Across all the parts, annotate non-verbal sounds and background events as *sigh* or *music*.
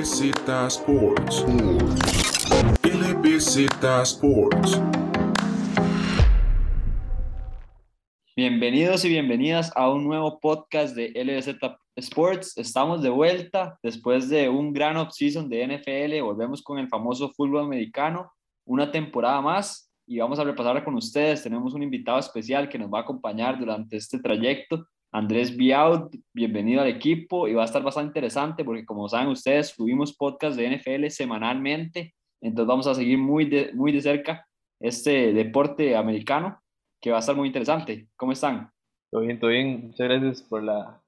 LBZ Sports. LBZ Sports. Bienvenidos y bienvenidas a un nuevo podcast de LBZ Sports. Estamos de vuelta después de un gran off-season de NFL. Volvemos con el famoso fútbol americano, una temporada más y vamos a repasar con ustedes. Tenemos un invitado especial que nos va a acompañar durante este trayecto. Andrés Biaud, bienvenido al equipo y va a estar bastante interesante porque como saben ustedes, subimos podcast de NFL semanalmente, entonces vamos a seguir muy de, muy de cerca este deporte americano que va a estar muy interesante. ¿Cómo están? Todo bien, todo bien. Muchas gracias por la,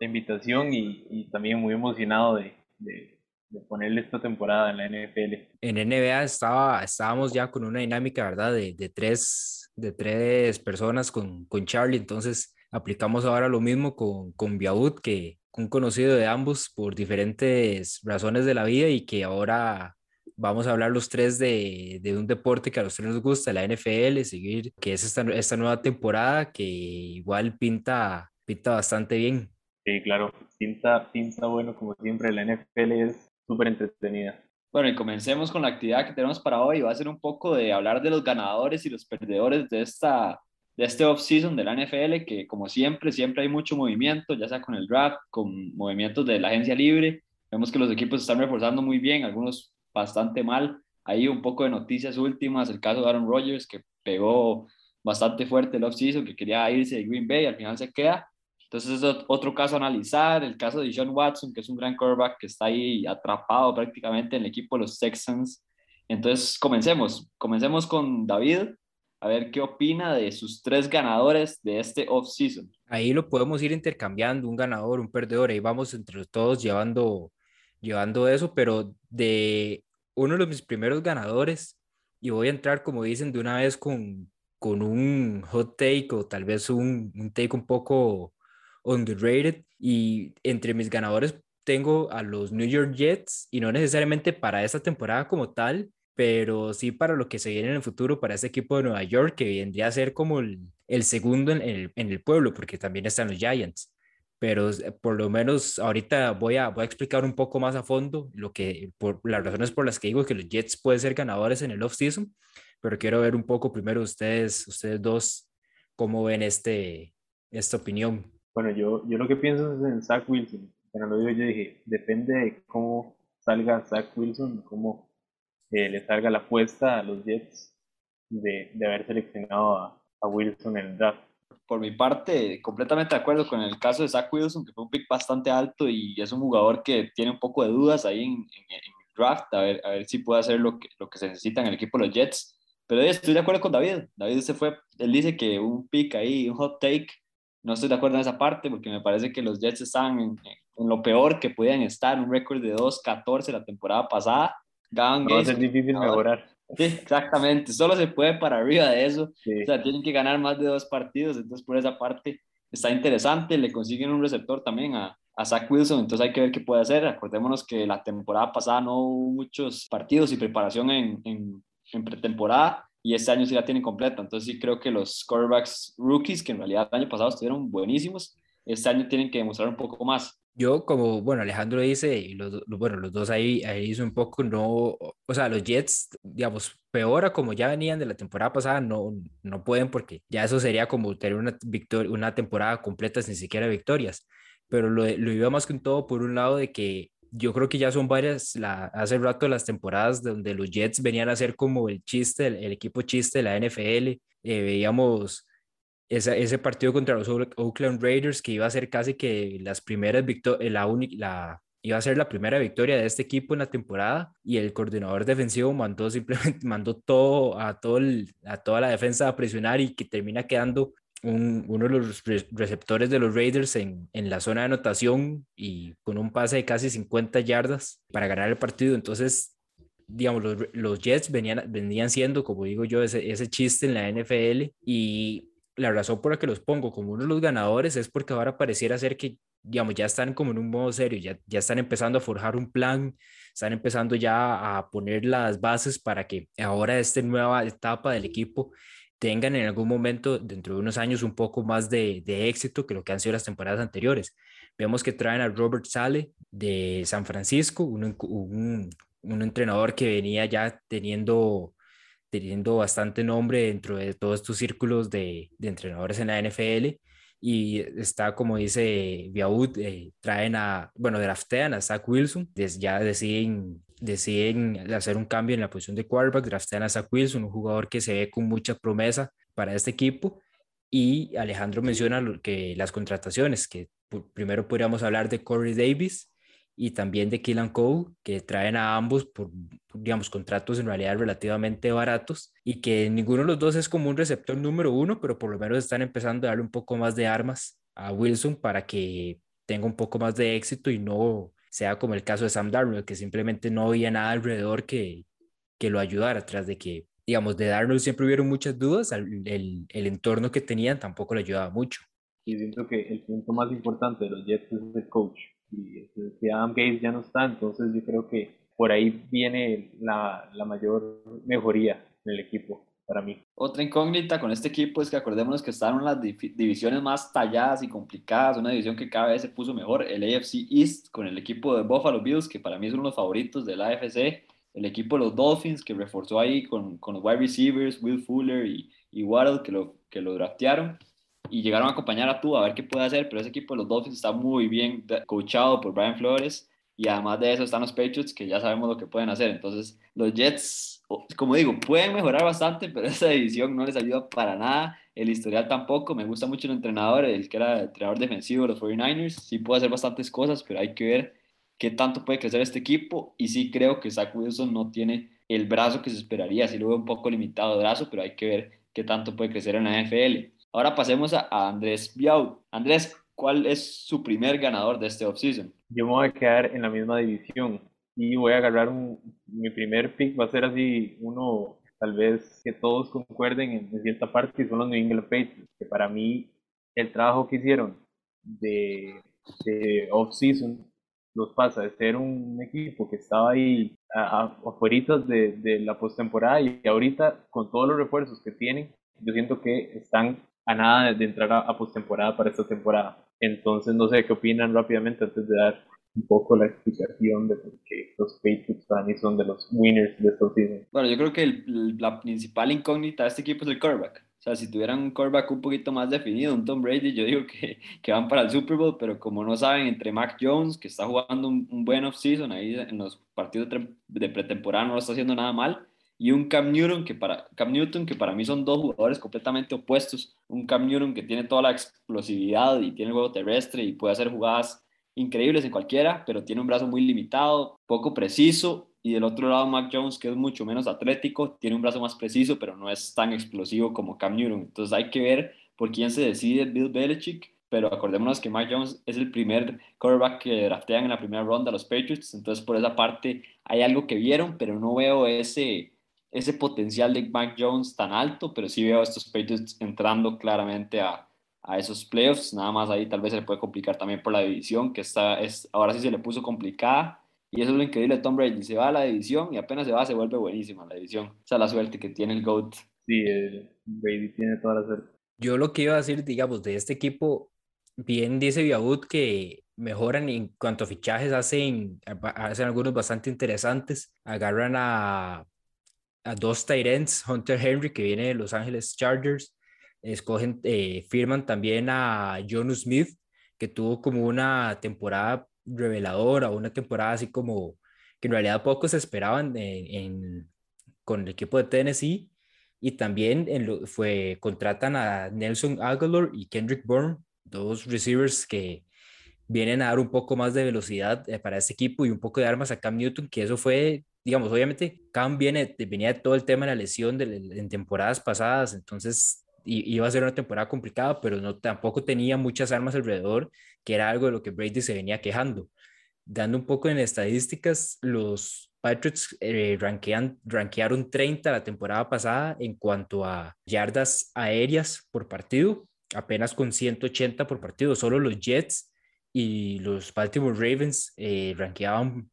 invitación y, y, también muy emocionado de, de, de, ponerle esta temporada en la NFL. En NBA estaba, estábamos ya con una dinámica, ¿verdad? De, de tres, de tres personas con, con Charlie, entonces aplicamos ahora lo mismo con, con Biaud, que un conocido de ambos por diferentes razones de la vida y que ahora vamos a hablar los tres de, de, un deporte que a los tres nos gusta, la NFL, seguir, que es esta, esta nueva temporada que igual pinta, pinta bastante bien. Sí, claro, pinta, pinta bueno como siempre, la NFL es súper entretenida. Bueno, y comencemos con la actividad que tenemos para hoy. Va a ser un poco de hablar de los ganadores y los perdedores de esta de este off-season de la NFL, que como siempre, siempre hay mucho movimiento, ya sea con el draft, con movimientos de la agencia libre. Vemos que los equipos están reforzando muy bien, algunos bastante mal. Hay un poco de noticias últimas, el caso de Aaron Rodgers, que pegó bastante fuerte el off-season, que quería irse de Green Bay, al final se queda. Entonces es otro caso a analizar, el caso de John Watson, que es un gran quarterback que está ahí atrapado prácticamente en el equipo de los Texans. Entonces comencemos, comencemos con David a ver qué opina de sus tres ganadores de este off-season. Ahí lo podemos ir intercambiando, un ganador, un perdedor, ahí vamos entre todos llevando, llevando eso, pero de uno de mis primeros ganadores, y voy a entrar, como dicen, de una vez con, con un hot take o tal vez un, un take un poco underrated, y entre mis ganadores tengo a los New York Jets, y no necesariamente para esta temporada como tal, pero sí para lo que se viene en el futuro para ese equipo de Nueva York, que vendría a ser como el, el segundo en el, en el, pueblo, porque también están los Giants. Pero por lo menos ahorita voy a, voy a explicar un poco más a fondo lo que, por las razones por las que digo que los Jets pueden ser ganadores en el off-season, pero quiero ver un poco primero ustedes, ustedes dos, cómo ven este, esta opinión. Bueno, yo, yo lo que pienso es en Zach Wilson. Bueno, lo digo yo dije, depende de cómo salga Zach Wilson, cómo le salga la apuesta a los Jets de, de haber seleccionado a, a, Wilson en el draft. Por mi parte, completamente de acuerdo con el caso de Zach Wilson, que fue un pick bastante alto y es un jugador que tiene un poco de dudas ahí en, en, el draft, a ver, a ver si puede hacer lo que, lo que se necesita en el equipo de los Jets. Pero estoy de acuerdo con David. David se fue, él dice que un pick ahí, un hot take, no estoy de acuerdo en esa parte porque me parece que los Jets están en, en lo peor que podían estar, un récord de 2-14 la temporada pasada va a ser difícil mejorar. *laughs* Sí, exactamente. Solo se puede para arriba de eso. O sea, tienen que ganar más de dos partidos. Entonces, por esa parte está interesante. Le consiguen un receptor también a, a Zach Wilson. Entonces, hay que ver qué puede hacer. Acordémonos que la temporada pasada no hubo muchos partidos y preparación en, en, en pretemporada. Y este año sí la tienen completa. Entonces, sí creo que los quarterbacks rookies, que en realidad el año pasado estuvieron buenísimos, este año tienen que demostrar un poco más. Yo, como, bueno, Alejandro dice, y los, bueno, los dos ahí, ahí hizo un poco, no, o sea, los Jets, digamos, peor a como ya venían de la temporada pasada, no, no pueden porque ya eso sería como tener una, victoria, una temporada completa sin siquiera victorias. Pero lo, lo iba más que todo por un lado de que yo creo que ya son varias, la, hace rato las temporadas donde los Jets venían a ser como el chiste, el, equipo chiste de la NFL. Eh, veíamos ese partido contra los Oakland Raiders, que iba a ser casi que las primeras victorias, la, la iba a ser la primera victoria de este equipo en la temporada y el coordinador defensivo mandó simplemente *laughs* mandó todo a todo a toda la defensa a presionar y que termina quedando un, uno de los receptores de los Raiders en, en, la zona de anotación y con un pase de casi 50 yardas para ganar el partido. Entonces, digamos, los, los Jets venían, venían siendo, como digo yo, ese, ese chiste en la NFL y la razón por la que los pongo como uno de los ganadores es porque ahora pareciera ser que, digamos, ya están como en un modo serio, ya, ya están empezando a forjar un plan, están empezando ya a poner las bases para que ahora esta nueva etapa del equipo tengan en algún momento, dentro de unos años, un poco más de, de éxito que lo que han sido las temporadas anteriores. Vemos que traen a Robert Sale de San Francisco, un, un, un entrenador que venía ya teniendo, teniendo bastante nombre dentro de todos estos círculos de, de entrenadores en la NFL y está, como dice Biaud, eh, traen a, bueno, draftean a Zach Wilson, ya deciden, deciden hacer un cambio en la posición de quarterback, draftean a Zach Wilson, un jugador que se ve con mucha promesa para este equipo, y Alejandro menciona que las contrataciones, que primero podríamos hablar de Corey Davis, y también de Killan Cole, que traen a ambos por, digamos, contratos en realidad relativamente baratos y que ninguno de los dos es como un receptor número uno, pero por lo menos están empezando a darle un poco más de armas a Wilson para que tenga un poco más de éxito y no sea como el caso de Sam Darnold, que simplemente no había nada alrededor que, que lo ayudara, tras de que, digamos, de Darnold siempre hubieron muchas dudas, el, el, el entorno que tenían tampoco le ayudaba mucho. Y siento que el punto más importante de los Jets es el coach y si Adam Gates ya no está, entonces yo creo que por ahí viene la, la mayor mejoría en el equipo para mí. Otra incógnita con este equipo es que acordémonos que están en las divisiones más talladas y complicadas, una división que cada vez se puso mejor, el AFC East con el equipo de Buffalo Bills, que para mí de los favoritos de la AFC, el equipo de los Dolphins que reforzó ahí con, con los wide receivers, Will Fuller y, y Waddle que lo, que lo draftearon, y llegaron a acompañar a tú a ver qué puede hacer, pero ese equipo de los Dolphins está muy bien coachado por Brian Flores y además de eso están los Patriots que ya sabemos lo que pueden hacer. Entonces, los Jets, como digo, pueden mejorar bastante, *laughs* pero esa división no les ayuda para nada. El historial tampoco. Me gusta mucho el entrenador, el que era el entrenador defensivo de los 49ers. Sí puede hacer bastantes cosas, pero hay que ver qué tanto puede crecer este equipo. Y sí creo que Zach Wilson no tiene el brazo que se esperaría. Sí lo veo un poco limitado de brazo, pero hay que ver qué tanto puede crecer en la NFL. Ahora pasemos a, Andrés Biau. Andrés, ¿cuál es su primer ganador de este offseason? Yo me voy a quedar en la misma división y voy a agarrar un, mi primer pick, va a ser así uno tal vez que todos concuerden en, cierta parte, que son los New England Patriots, que para mí el trabajo que hicieron de, de off-season los pasa de ser un equipo que estaba ahí afuera de, de la postemporada y ahorita con todos los refuerzos que tienen, yo siento que están a nada de entrar a, postemporada para esta temporada. Entonces, no sé qué opinan rápidamente antes de dar un poco la explicación de por qué los Patriots para mí son de los winners de estos season. Bueno, yo creo que la principal incógnita de este equipo es el quarterback. O sea, si tuvieran un quarterback un poquito más definido, un Tom Brady, yo digo que, que van para el Super Bowl, pero como no saben, entre Mac Jones, que está jugando un, un buen off-season ahí en los partidos de pretemporada, no lo está haciendo nada mal, y un Cam Newton que para, Cam Newton que para mí son dos jugadores completamente opuestos. Un Cam Newton que tiene toda la explosividad y tiene el juego terrestre y puede hacer jugadas increíbles en cualquiera, pero tiene un brazo muy limitado, poco preciso. Y del otro lado, Mac Jones, que es mucho menos atlético, tiene un brazo más preciso, pero no es tan explosivo como Cam Newton. Entonces hay que ver por quién se decide Bill Belichick. Pero acordémonos que Mac Jones es el primer quarterback que draftean en la primera ronda los Patriots. Entonces, por esa parte, hay algo que vieron, pero no veo ese, ese potencial de Mac Jones tan alto, pero sí veo a estos Patriots entrando claramente a, a, esos playoffs. Nada más ahí tal vez se le puede complicar también por la división, que está, es, ahora sí se le puso complicada. Y eso es lo increíble de Tom Brady. Se va a la división y apenas se va, se vuelve buenísima la división. Esa es la suerte que tiene el GOAT. Sí, Brady tiene toda la suerte. Yo lo que iba a decir, digamos, de este equipo, bien dice Biabut que mejoran en cuanto a fichajes, hacen, hacen algunos bastante interesantes. Agarran a a dos Tyrants, Hunter Henry, que viene de Los Ángeles Chargers, escogen, eh, firman también a Jonu Smith, que tuvo como una temporada reveladora, una temporada así como que en realidad pocos esperaban en, con el equipo de Tennessee. Y también fue, contratan a Nelson Aguilar y Kendrick Bourne, dos receivers que vienen a dar un poco más de velocidad eh, para este equipo y un poco de armas a Cam Newton, que eso fue digamos, obviamente Cam viene, venía de todo el tema de la lesión de, en temporadas pasadas, entonces iba a ser una temporada complicada, pero no, tampoco tenía muchas armas alrededor, que era algo de lo que Brady se venía quejando. Dando un poco en estadísticas, los Patriots eh, rankean, rankearon 30 la temporada pasada en cuanto a yardas aéreas por partido, apenas con 180 por partido. Solo los Jets y los Baltimore Ravens eh, rankeaban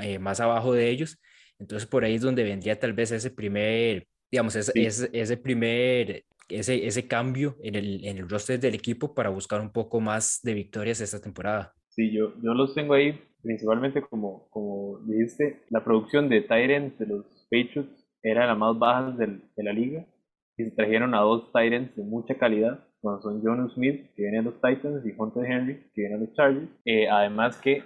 eh, más abajo de ellos. Entonces por ahí es donde vendría tal vez ese primer, digamos, ese, ese, primer, ese, ese cambio en el, en el roster del equipo para buscar un poco más de victorias esta temporada. Sí, yo, yo los tengo ahí principalmente como, como dijiste, la producción de Tyrants de los Patriots era la más baja de, de la liga y se trajeron a dos Tyrants de mucha calidad, como son John Smith, que viene a los Titans, y Hunter Henry, que viene a los Chargers. Eh, además que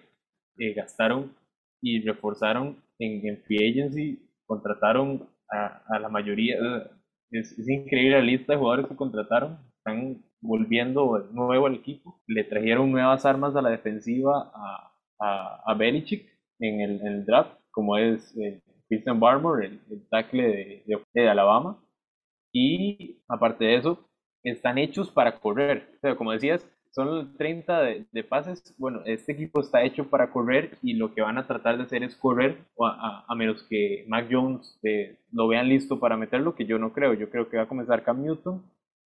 eh, gastaron y reforzaron en, en free agency, contrataron a, la mayoría, es, increíble la lista de jugadores que contrataron, están volviendo nuevo al equipo, le trajeron nuevas armas a la defensiva a, a, a Belichick en el, draft, como es eh, Christian Barber, el, el tackle de, de, de, Alabama, y aparte de eso, están hechos para correr, o sea, como decías, son 30 de, de, pases. Bueno, este equipo está hecho para correr y lo que van a tratar de hacer es correr, a, a, a menos que Mac Jones eh, lo vean listo para meterlo, que yo no creo. Yo creo que va a comenzar Cam Newton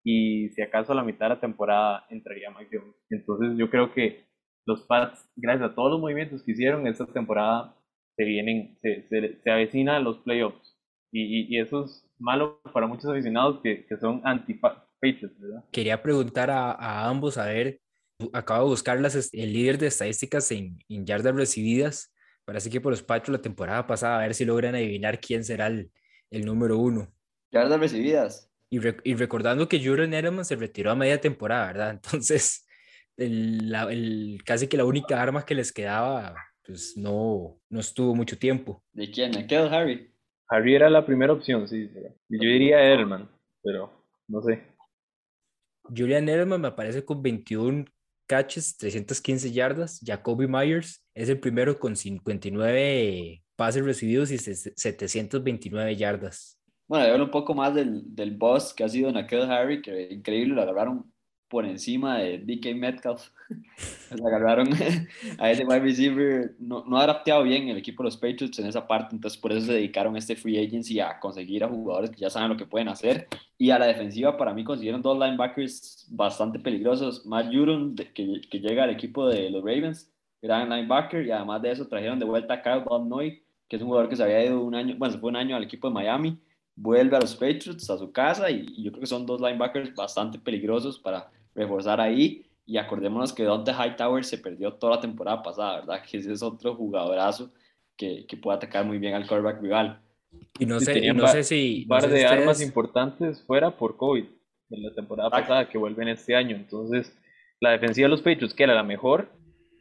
y si acaso a la mitad de la temporada entraría Mac Jones. Entonces yo creo que los Pats, gracias a todos los movimientos que hicieron esta temporada, se vienen, se, se, se avecina los playoffs. Y, y, y, eso es malo para muchos aficionados que, que son anti Patriots, ¿verdad? Quería preguntar a, a, ambos, a ver, acabo de buscar las, el líder de estadísticas en, en yardas recibidas para ese equipo de los Patriots la temporada pasada, a ver si logran adivinar quién será el, el número uno. Yardas recibidas. Y, re, y, recordando que Julian Edelman se retiró a media temporada, ¿verdad? *laughs* Entonces, el, la, el, casi que la única arma que les quedaba, pues no, no estuvo mucho tiempo. ¿De quién? ¿De quedó Harry? Harry era la primera opción, sí. Yo diría Edelman, pero no sé. Julian Edelman me aparece con 21 catches, 315 yardas. Jacoby Myers es el primero con 59 pases recibidos y 729 yardas. Bueno, hablo un poco más del, del boss que ha sido Nakel Harry, que increíble, lo agarraron por encima de DK Metcalf. *laughs* lo agarraron *laughs* a ese wide receiver. No, no ha adaptado bien el equipo de los Patriots en esa parte, entonces por eso se dedicaron a este free agency a conseguir a jugadores que ya saben lo que pueden hacer. Y a la defensiva, para mí, consiguieron dos linebackers bastante peligrosos. Matt Judon, que, que llega al equipo de los Ravens, gran linebacker, y además de eso trajeron de vuelta a Kyle Van Noy, que es un jugador que se había ido un año, bueno, se fue un año al equipo de Miami vuelve a los Patriots, a su casa, y, y, yo creo que son dos linebackers bastante peligrosos para reforzar ahí. Y acordémonos que Dante Hightower se perdió toda la temporada pasada, ¿verdad? Que ese es otro jugadorazo que, que puede atacar muy bien al quarterback rival. Y no sé, y no sé si. Un par no sé de ustedes... armas importantes fuera por COVID en la temporada ah. pasada que vuelven este año. Entonces, la defensiva de los Patriots, que era la mejor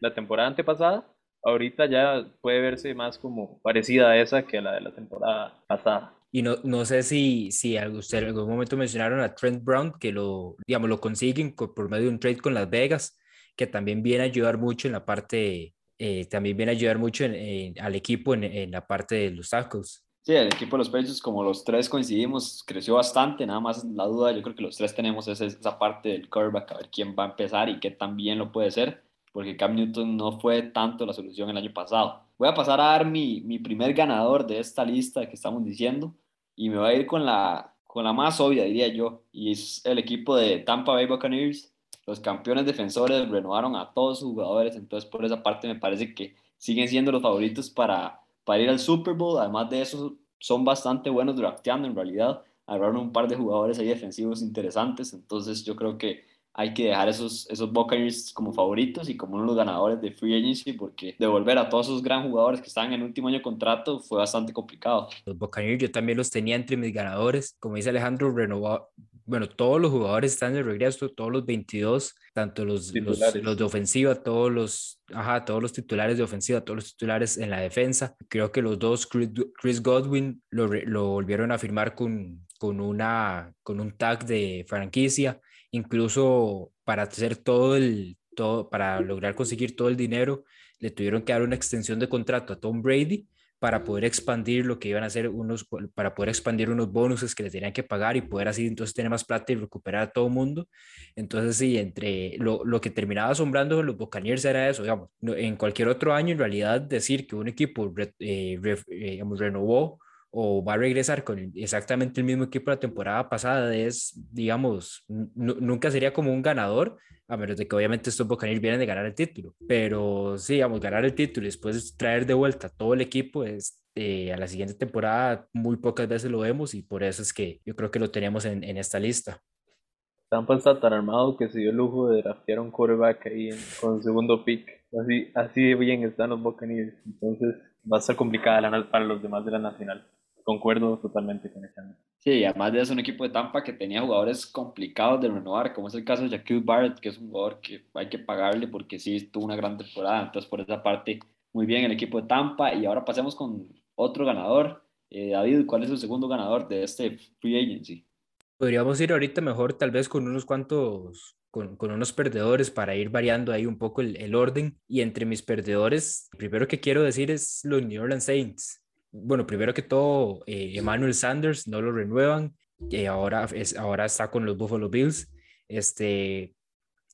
la temporada antepasada, ahorita ya puede verse más como parecida a esa que a la de la temporada pasada. Y no, no sé si, si usted en algún momento mencionaron a Trent Brown, que lo, digamos, lo consiguen por medio de un trade con Las Vegas, que también viene a ayudar mucho en la parte, eh, también viene a ayudar mucho en, en, al equipo en, en, la parte de los tackles. Sí, el equipo de los Patriots, como los tres coincidimos, creció bastante, nada más la duda, yo creo que los tres tenemos esa, esa parte del quarterback, a ver quién va a empezar y qué tan bien lo puede ser, porque Cam Newton no fue tanto la solución el año pasado. Voy a pasar a dar mi, mi primer ganador de esta lista que estamos diciendo, y me voy a ir con la, con la más obvia, diría yo, y es el equipo de Tampa Bay Buccaneers. Los campeones defensores renovaron a todos sus jugadores, entonces por esa parte me parece que siguen siendo los favoritos para, para ir al Super Bowl. Además de eso, son bastante buenos drafteando en realidad. Agarraron un par de jugadores ahí defensivos interesantes, entonces yo creo que hay que dejar esos, esos Buccaneers como favoritos y como uno de los ganadores de Free Agency, porque devolver a todos esos gran jugadores que están en el último año de contrato fue bastante complicado. Los Buccaneers yo también los tenía entre mis ganadores, como dice Alejandro, renovado, bueno, todos los jugadores están de regreso, todos los 22, tanto los, los, los, de ofensiva, todos los, ajá, todos los titulares de ofensiva, todos los titulares en la defensa. Creo que los dos, Chris Godwin, lo, lo volvieron a firmar con, con, una, con un tag de franquicia incluso para hacer todo el, todo, para lograr conseguir todo el dinero, le tuvieron que dar una extensión de contrato a Tom Brady para poder expandir lo que iban a hacer unos, para poder expandir unos bonuses que le tenían que pagar y poder así entonces tener más plata y recuperar a todo el mundo. Entonces sí, entre lo, lo que terminaba asombrando a los Buccaneers era eso, digamos, en cualquier otro año en realidad decir que un equipo eh, re, eh, digamos, renovó o va a regresar con exactamente el mismo equipo la temporada pasada, es, digamos, nunca sería como un ganador, a menos de que obviamente estos Buccaneers vienen de ganar el título, pero sí, digamos, ganar el título y después traer de vuelta todo el equipo es, eh, a la siguiente temporada muy pocas veces lo vemos y por eso es que yo creo que lo tenemos en, en esta lista. Tampa está tan armado que se dio el lujo de draftear un quarterback ahí en, con segundo pick. Así, así de bien están los Buccaneers. Entonces va a ser complicada la, para los demás de la Nacional. Concuerdo totalmente con esa. Sí, además de eso, un equipo de Tampa que tenía jugadores complicados de renovar, como es el caso de Jaquil Barrett, que es un jugador que hay que pagarle porque sí tuvo una gran temporada. Entonces, por esa parte, muy bien el equipo de Tampa. Y ahora pasemos con otro ganador. Eh, David, ¿cuál es el segundo ganador de este free agency? Podríamos ir ahorita mejor, tal vez con unos cuantos con, con, unos perdedores para ir variando ahí un poco el, el, orden. Y entre mis perdedores, primero que quiero decir es los New Orleans Saints. Bueno, primero que todo, eh, Emmanuel Sanders no lo renuevan, ahora, es, ahora está con los Buffalo Bills. Este,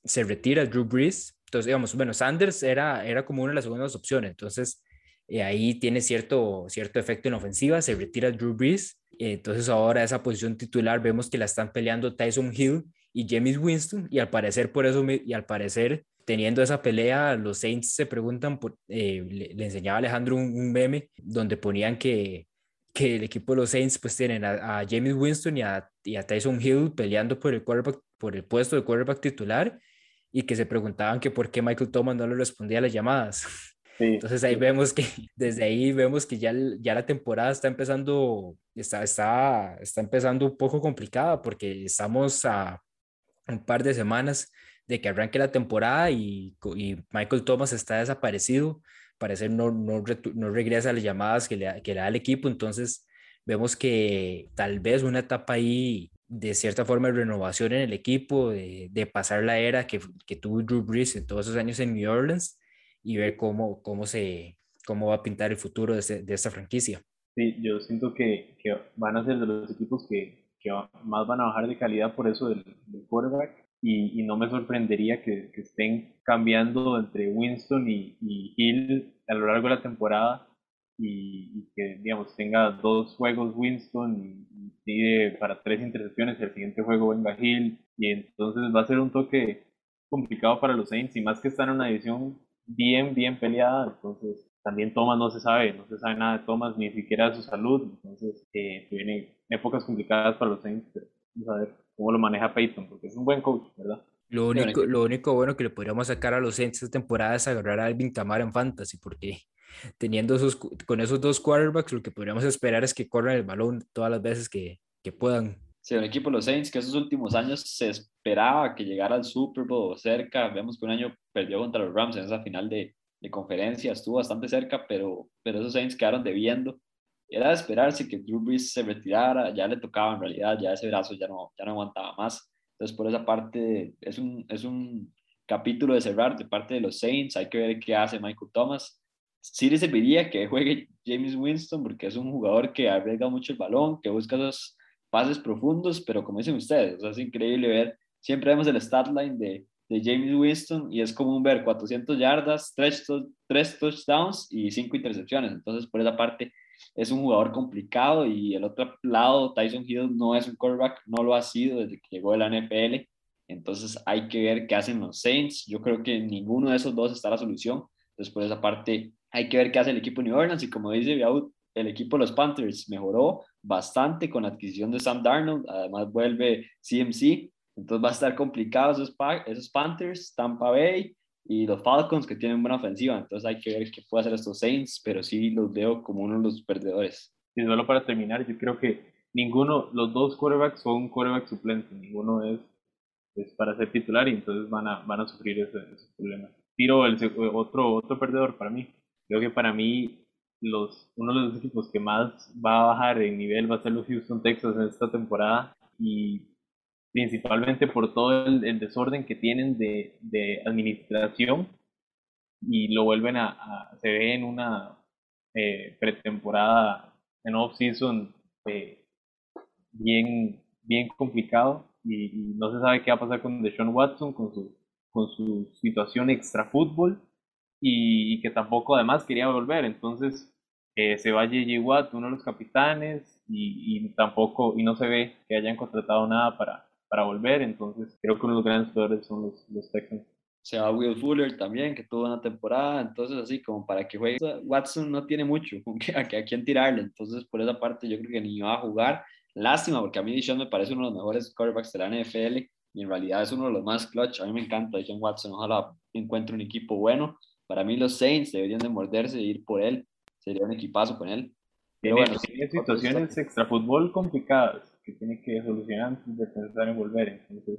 se retira Drew Brees. Entonces, digamos, bueno, Sanders era, era como una de las segundas opciones. Entonces, eh, ahí tiene cierto, cierto efecto en ofensiva. Se retira Drew Brees. entonces, ahora esa posición titular vemos que la están peleando Tyson Hill y James Winston y al parecer por eso y al parecer teniendo esa pelea los Saints se preguntan por, eh, le, enseñaba a Alejandro un, meme donde ponían que, que el equipo de los Saints pues tienen a, James Winston y a, y a, Tyson Hill peleando por el por el puesto de quarterback titular y que se preguntaban que por qué Michael Thomas no le respondía a las llamadas. Entonces ahí vemos que, *laughs* desde ahí vemos que ya, ya la temporada está empezando, está, está, está empezando un poco complicada porque estamos a, un par de semanas de que arranque la temporada y, y Michael Thomas está desaparecido, parece no, no, no regresa a las llamadas que le, que le da el equipo, entonces vemos que tal vez una etapa ahí de cierta forma de renovación en el equipo, de, de pasar la era que, que, tuvo Drew Brees en todos esos años en New Orleans y ver cómo, cómo, se, cómo va a pintar el futuro de, de esta franquicia. Sí, yo siento que, que van a ser de los equipos que, más van a bajar de calidad por eso del, quarterback. Y, no me sorprendería que, estén cambiando entre Winston y, Hill a lo largo de la temporada y, que, digamos, tenga dos juegos Winston y, tire para tres intercepciones y el siguiente juego venga Hill. Y entonces va a ser un toque complicado para los Saints y más que están en una división bien, bien peleada. Entonces, también Thomas no se sabe, no se sabe nada de Thomas, ni siquiera de su salud. Entonces, eh, vienen épocas complicadas para los Saints. Vamos a ver cómo lo maneja Peyton, porque es un buen coach, ¿verdad? Lo único, lo único bueno que le podríamos sacar a los Saints esta temporada es agarrar a Alvin Kamara en Fantasy, porque teniendo esos, con esos dos quarterbacks, lo que podríamos esperar es que corran el balón todas las veces que, que puedan. Sí, un equipo de los Saints que esos últimos años se esperaba que llegara al Super Bowl cerca. Vemos que un año perdió contra los Rams en esa final de, de conferencia, estuvo bastante cerca, pero, pero esos Saints quedaron debiendo. Era de esperarse que Drew Brees se retirara, ya le tocaba en realidad, ya ese brazo ya no, ya no aguantaba más. Entonces, por esa parte, es un, es un capítulo de cerrar de parte de los Saints. Hay que ver qué hace Michael Thomas. Sí le serviría que juegue James Winston, porque es un jugador que arriesga mucho el balón, que busca esos pases profundos, pero como dicen ustedes, es increíble ver. Siempre vemos el stat line de de James Winston y es común ver 400 yardas, 3, touchdowns y 5 intercepciones. Entonces, por esa parte, es un jugador complicado y el otro lado, Tyson Hill no es un quarterback, no lo ha sido desde que llegó a la NFL. Entonces, hay que ver qué hacen los Saints. Yo creo que ninguno de esos dos está la solución. Entonces, por esa parte, hay que ver qué hace el equipo de New Orleans y como dice Biaud, el equipo de los Panthers mejoró bastante con la adquisición de Sam Darnold, además vuelve CMC, entonces va a estar complicado esos, esos Panthers, Tampa Bay y los Falcons que tienen buena ofensiva. Entonces hay que ver qué puede hacer estos Saints, pero sí los veo como uno de los perdedores. Y solo para terminar, yo creo que ninguno, los dos quarterbacks son quarterback suplentes, ninguno es, es para ser titular y entonces van a, van a sufrir ese, problema. Tiro el, otro, otro perdedor para mí. Creo que para mí los, uno de los equipos que más va a bajar en nivel va a ser los Houston Texas en esta temporada y principalmente por todo el, desorden que tienen de, administración y lo vuelven a, se ve en una eh, pretemporada, en off-season eh, bien, bien complicado y, no se sabe qué va a pasar con Deshaun Watson, con su, con su situación extra fútbol y, que tampoco además quería volver, entonces eh, se va J.J. Watt, uno de los capitanes, y, y, tampoco, y no se ve que hayan contratado nada para, para volver. Entonces, creo que uno de los grandes jugadores son los, los Texans. Se va Will Fuller también, que tuvo una temporada. Entonces, así como para que juegue. Watson no tiene mucho *laughs* a, a quién tirarle. Entonces, por esa parte, yo creo que ni va a jugar. Lástima, porque a mí Dishon me parece uno de los mejores quarterbacks de la NFL y en realidad es uno de los más clutch. A mí me encanta Dishon Watson. Ojalá encuentre un equipo bueno. Para mí los Saints deberían de morderse e ir por él. Sería un equipazo con él. Pero Tiene, bueno, tiene situaciones extrafútbol complicadas que tiene que solucionar antes de pensar en volver. Entonces,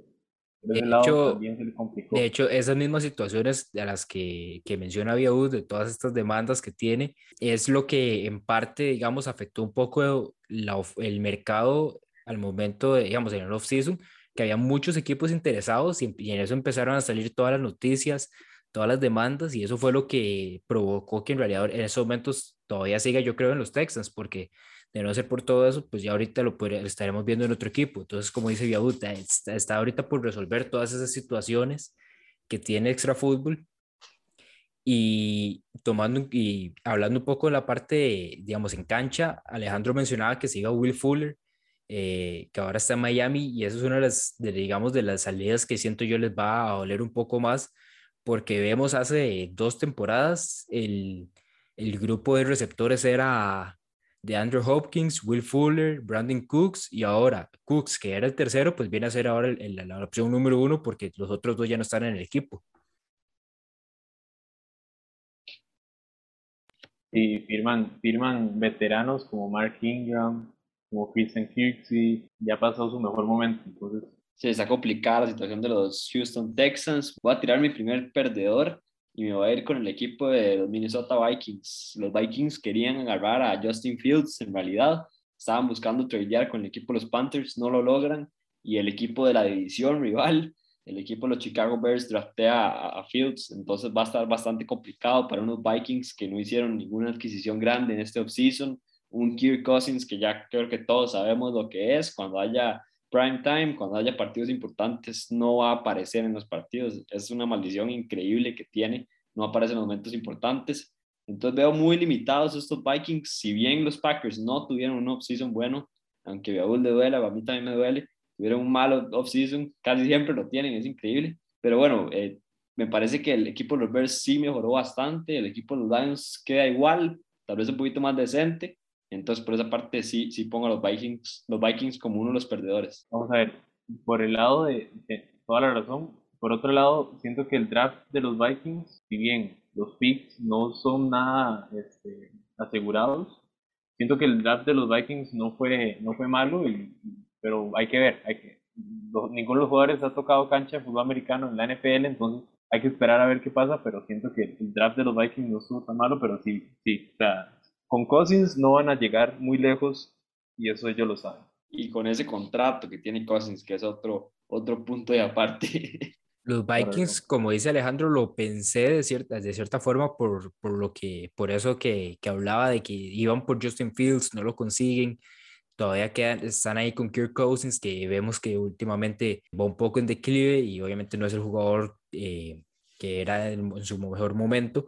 por De ese lado hecho- también se le complicó. De hecho, esas mismas situaciones a las que, que menciona Biaud, de todas estas demandas que tiene, es lo que en parte, digamos, afectó un poco la el mercado al momento, de, digamos, en el off-season, que había muchos equipos interesados y, y en eso empezaron a salir todas las noticias, todas las demandas y eso fue lo que provocó que en realidad en esos momentos todavía siga, yo creo, en los Texans, porque de no ser por todo eso, pues ya ahorita lo, estaremos viendo en otro equipo. Entonces, como dice Viabuta, está, está ahorita por resolver todas esas situaciones que tiene extra fútbol y tomando y hablando un poco de la parte, digamos, en cancha, Alejandro mencionaba que se iba Will Fuller, eh, que ahora está en Miami y eso es una de las, de, digamos, de las salidas que siento yo les va a doler un poco más porque vemos hace dos temporadas el, el grupo de receptores era de Andrew Hopkins, Will Fuller, Brandon Cooks y ahora Cooks, que era el tercero, pues viene a ser ahora el- el- la opción número uno porque los otros dos ya no están en el equipo. Y firman, firman veteranos como Mark Ingram, como Christian Kirksey, ya pasó su mejor momento. Entonces, se está complicada la situación de los Houston Texans. Voy a tirar mi primer perdedor y me voy a ir con el equipo de los Minnesota Vikings. Los Vikings querían agarrar a Justin Fields, en realidad. Estaban buscando tradear con el equipo de los Panthers, no lo logran. Y el equipo de la división rival, el equipo de los Chicago Bears draftea a, Fields, entonces va a estar bastante complicado para unos Vikings que no hicieron ninguna adquisición grande en este offseason, un Kirk Cousins que ya creo que todos sabemos lo que es, cuando haya prime time, cuando haya partidos importantes, no va a aparecer en los partidos. Es una maldición increíble que tiene, no aparece en los momentos importantes. Entonces veo muy limitados estos Vikings. Si bien los Packers no tuvieron un off-season bueno, aunque a le duele, a mí también me duele, tuvieron un malo off-season, casi siempre lo tienen, es increíble. Pero bueno, eh, me parece que el equipo de los Bears sí mejoró bastante, el equipo de los Lions queda igual, tal vez un poquito más decente, entonces, por esa parte sí, sí pongo a los Vikings, los Vikings como uno de los perdedores. vamos a ver, por el lado de, de toda la razón, por otro lado, siento que el draft de los Vikings, si bien los picks no son nada este, asegurados, siento que el draft de los Vikings no fue, no fue malo, y, pero hay que ver, hay que, los- ninguno de los jugadores ha tocado cancha de fútbol americano en la NFL, entonces hay que esperar a ver qué pasa, pero siento que el draft de los Vikings no estuvo tan malo, pero sí, sí, o sea, con Cousins no van a llegar muy lejos y eso ellos lo saben. Y con ese contrato que tiene Cousins, que es otro, otro punto de aparte. *laughs* Los Vikings, como dice Alejandro, lo pensé de cierta, de cierta forma por, por lo que, por eso que, que hablaba de que iban por Justin Fields, no lo consiguen. Todavía quedan, están ahí con Kirk Cousins, que vemos que últimamente va un poco en declive y obviamente no es el jugador eh, que era en, en su mejor momento,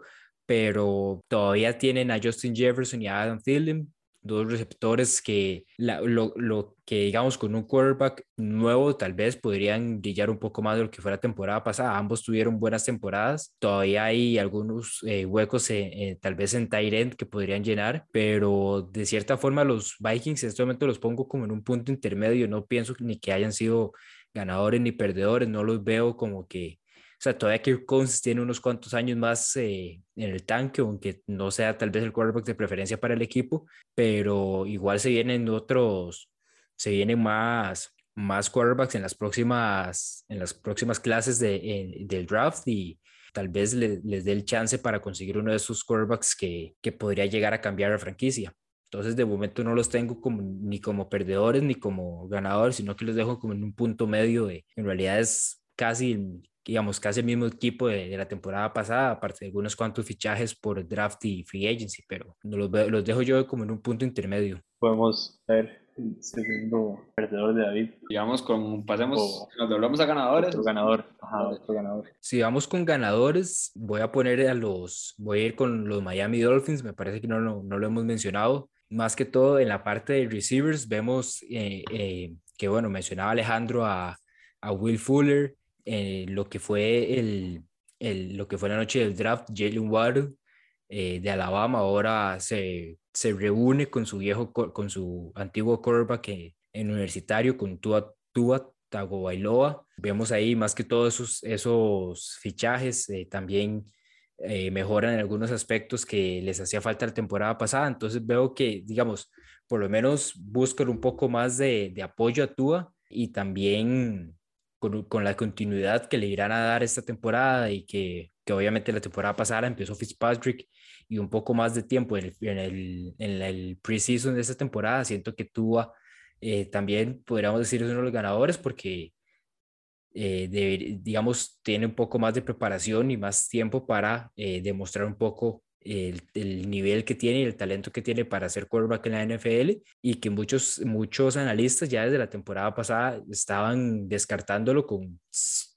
pero todavía tienen a Justin Jefferson y a Adam Thielen, dos receptores que la- lo, que digamos con un quarterback nuevo tal vez podrían brillar un poco más de lo que fue la temporada pasada. Ambos tuvieron buenas temporadas. Todavía hay algunos eh, huecos eh, eh, tal vez en end que podrían llenar, pero de cierta forma los Vikings en este momento los pongo como en un punto intermedio. No pienso ni que hayan sido ganadores ni perdedores. No los veo como que sea, todavía Kirk Cousins tiene unos cuantos años más eh, en el tanque, aunque no sea tal vez el quarterback de preferencia para el equipo, pero igual se vienen otros, se vienen más, más quarterbacks en las próximas, en las próximas clases de, en- del draft y tal vez le- les dé el chance para conseguir uno de esos quarterbacks que, que podría llegar a cambiar la franquicia. Entonces, de momento no los tengo como, ni como perdedores ni como ganadores, sino que los dejo como en un punto medio de, en realidad es casi, digamos, casi el mismo equipo de, de la temporada pasada, aparte de algunos cuantos fichajes por draft y free agency, pero no los, veo- los dejo yo como en un punto intermedio. Podemos ver el segundo perdedor de David, Digamos, con, pasemos, O- nos volvemos a ganadores. otro ganador. Ajá, otro ganador. Si vamos con ganadores, voy a poner a los, voy a ir con los Miami Dolphins, me parece que no, lo- no lo hemos mencionado. Más que todo en la parte de receivers vemos eh, eh, que, bueno, mencionaba Alejandro a, a Will Fuller, eh, lo que fue el, el- lo que fue la noche del draft, Jalen Waddle eh, de Alabama, ahora se, se reúne con su viejo, co- con su antiguo quarterback en universitario, con Tua, Tua Tagovailoa. Vemos ahí más que todo esos, esos fichajes, eh, también eh, mejoran en algunos aspectos que les hacía falta la temporada pasada. Entonces veo que, digamos, por lo menos buscan un poco más de, de apoyo a Tua y también con, con, la continuidad que le irán a dar esta temporada y que, que obviamente la temporada pasada empezó Fitzpatrick y un poco más de tiempo en el, en el, en de esta temporada, siento que Tua eh, también podríamos decir es uno de los ganadores porque eh, digamos, tiene un poco más de preparación y más tiempo para eh, demostrar un poco el, el, nivel que tiene y el talento que tiene para ser quarterback en la NFL y que muchos, muchos analistas ya desde la temporada pasada estaban descartándolo con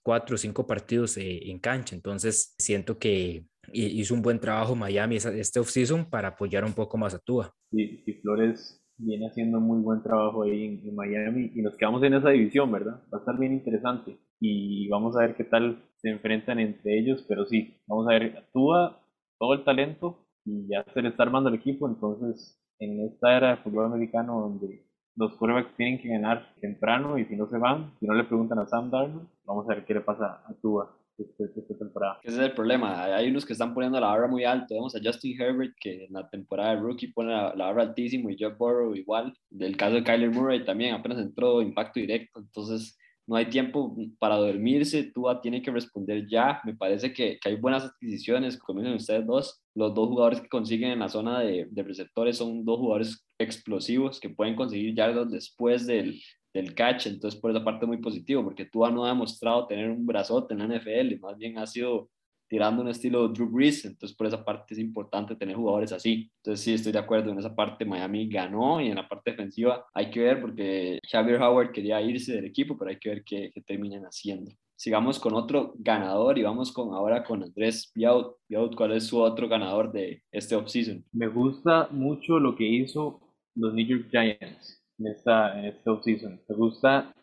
cuatro o cinco partidos eh, en cancha. Entonces, siento que hizo un buen trabajo Miami este offseason para apoyar un poco más a Tua. Y Flores viene haciendo muy buen trabajo ahí en, Miami y nos quedamos en esa división, ¿verdad? Va a estar bien interesante y vamos a ver qué tal se enfrentan entre ellos, pero sí, vamos a ver, actúa todo el talento y ya se le está armando el equipo, entonces en esta era de fútbol americano donde los quarterbacks tienen que ganar temprano y si no se van, si no le preguntan a Sam Darnold, vamos a ver qué le pasa a Tua esta, temporada. Ese es el problema. Hay unos que están poniendo la barra muy alto. Vemos a Justin Herbert, que en la temporada de rookie pone la, barra altísimo, y Jeff Burrow igual. Del caso de Kyler Murray también apenas entró impacto directo. Entonces, no hay tiempo para dormirse. Tua tiene que responder ya. Me parece que, que hay buenas adquisiciones, como dicen ustedes dos. Los dos jugadores que consiguen en la zona de, de receptores son dos jugadores explosivos que pueden conseguir yardas después del, del catch, entonces por esa parte muy positivo, porque Tua no ha demostrado tener un brazote en la NFL, más bien ha sido tirando un estilo Drew Brees, entonces por esa parte es importante tener jugadores así. Entonces sí, estoy de acuerdo, en esa parte Miami ganó y en la parte defensiva hay que ver porque Xavier Howard quería irse del equipo, pero hay que ver qué, qué terminan haciendo. Sigamos con otro ganador y vamos con ahora con Andrés Biaut. Biaut, ¿cuál es su otro ganador de este offseason? Me gusta mucho lo que hizo los New York Giants en esta, en esta offseason. Me gusta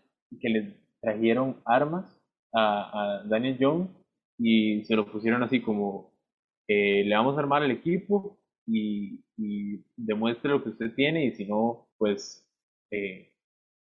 que le trajeron armas a, a, Daniel Jones y se lo pusieron así como eh, le vamos a armar el equipo y, y, demuestre lo que usted tiene y si no, pues eh,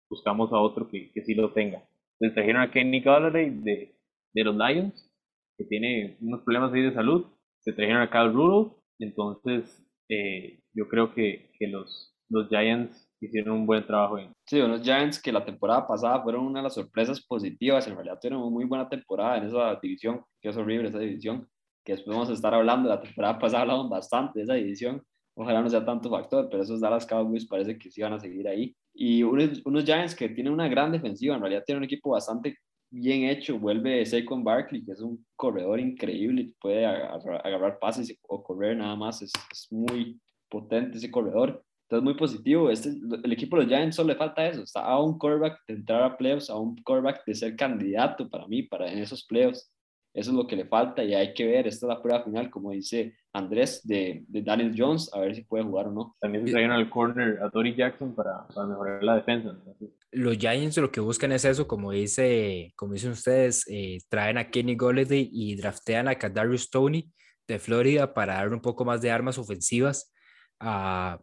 buscamos a otro que, que sí lo tenga. Le trajeron a Kenny Galladay de, de los Lions, que tiene unos problemas ahí de salud. Se trajeron a Kyle Rudolph. Entonces, eh, yo creo que, que los, los Giants hicieron un buen trabajo. Sí, unos Giants que la temporada pasada fueron una de las sorpresas positivas. En realidad tuvieron una muy buena temporada en esa división, que es horrible esa división, que después vamos a estar hablando. La temporada pasada hablamos bastante de esa división. Ojalá no sea tanto factor, pero esos Dallas Cowboys parece que sí van a seguir ahí. Y unos, unos Giants que tienen una gran defensiva, en realidad tienen un equipo bastante bien hecho. Vuelve Saquon Barkley, que es un corredor increíble, puede agarrar, pases o correr nada más. Es, es muy potente ese corredor. Entonces, muy positivo. Este, el equipo de los Giants solo le falta eso. Está a un quarterback de entrar a playoffs, a un quarterback de ser candidato para mí, para en esos playoffs. Eso es lo que le falta y hay que ver. Esta es la prueba final, como dice Andrés, de, de Daniel Jones, a ver si puede jugar o no. También se traen al corner a Tori Jackson para, para mejorar la defensa. Los Giants lo que buscan es eso, como, dice, como dicen ustedes, eh, traen a Kenny Golladay y draftean a Kadarius Stoney de Florida para dar un poco más de armas ofensivas a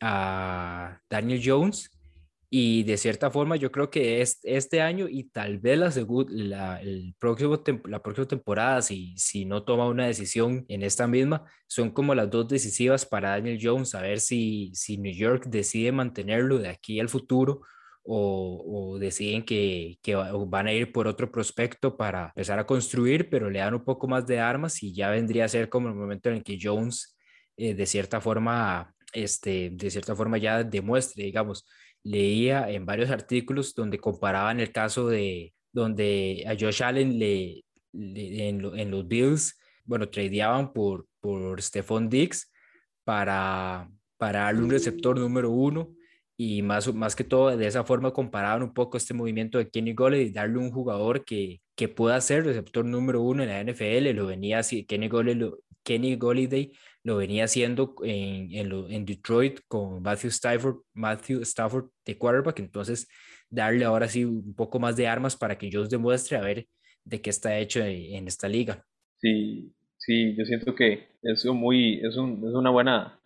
a Daniel Jones. Y de cierta forma yo creo que es este año y tal vez la, la, el próximo la próxima temporada, si, si no toma una decisión en esta misma, son como las dos decisivas para Daniel Jones, a ver si, si New York decide mantenerlo de aquí al futuro o, o deciden que, que, van a ir por otro prospecto para empezar a construir, pero le dan un poco más de armas y ya vendría a ser como el momento en el que Jones eh, de cierta forma este, de cierta forma ya demuestre, digamos, leía en varios artículos donde comparaban el caso de donde a Josh Allen le, en, en, los Bills, bueno, tradeaban por, por Stephon Diggs para, para darle un receptor número uno y más, más que todo de esa forma comparaban un poco este movimiento de Kenny Golladay y darle un jugador que, que pueda ser receptor número uno en la NFL, lo venía así, Kenny Golladay, Kenny Golladay lo venía haciendo en, en, Detroit con Matthew Stafford, Matthew Stafford de quarterback, entonces darle ahora sí un poco más de armas para que Jones demuestre a ver de qué está hecho en esta liga. Sí, sí, yo siento que es, muy, es, un, es una, buena,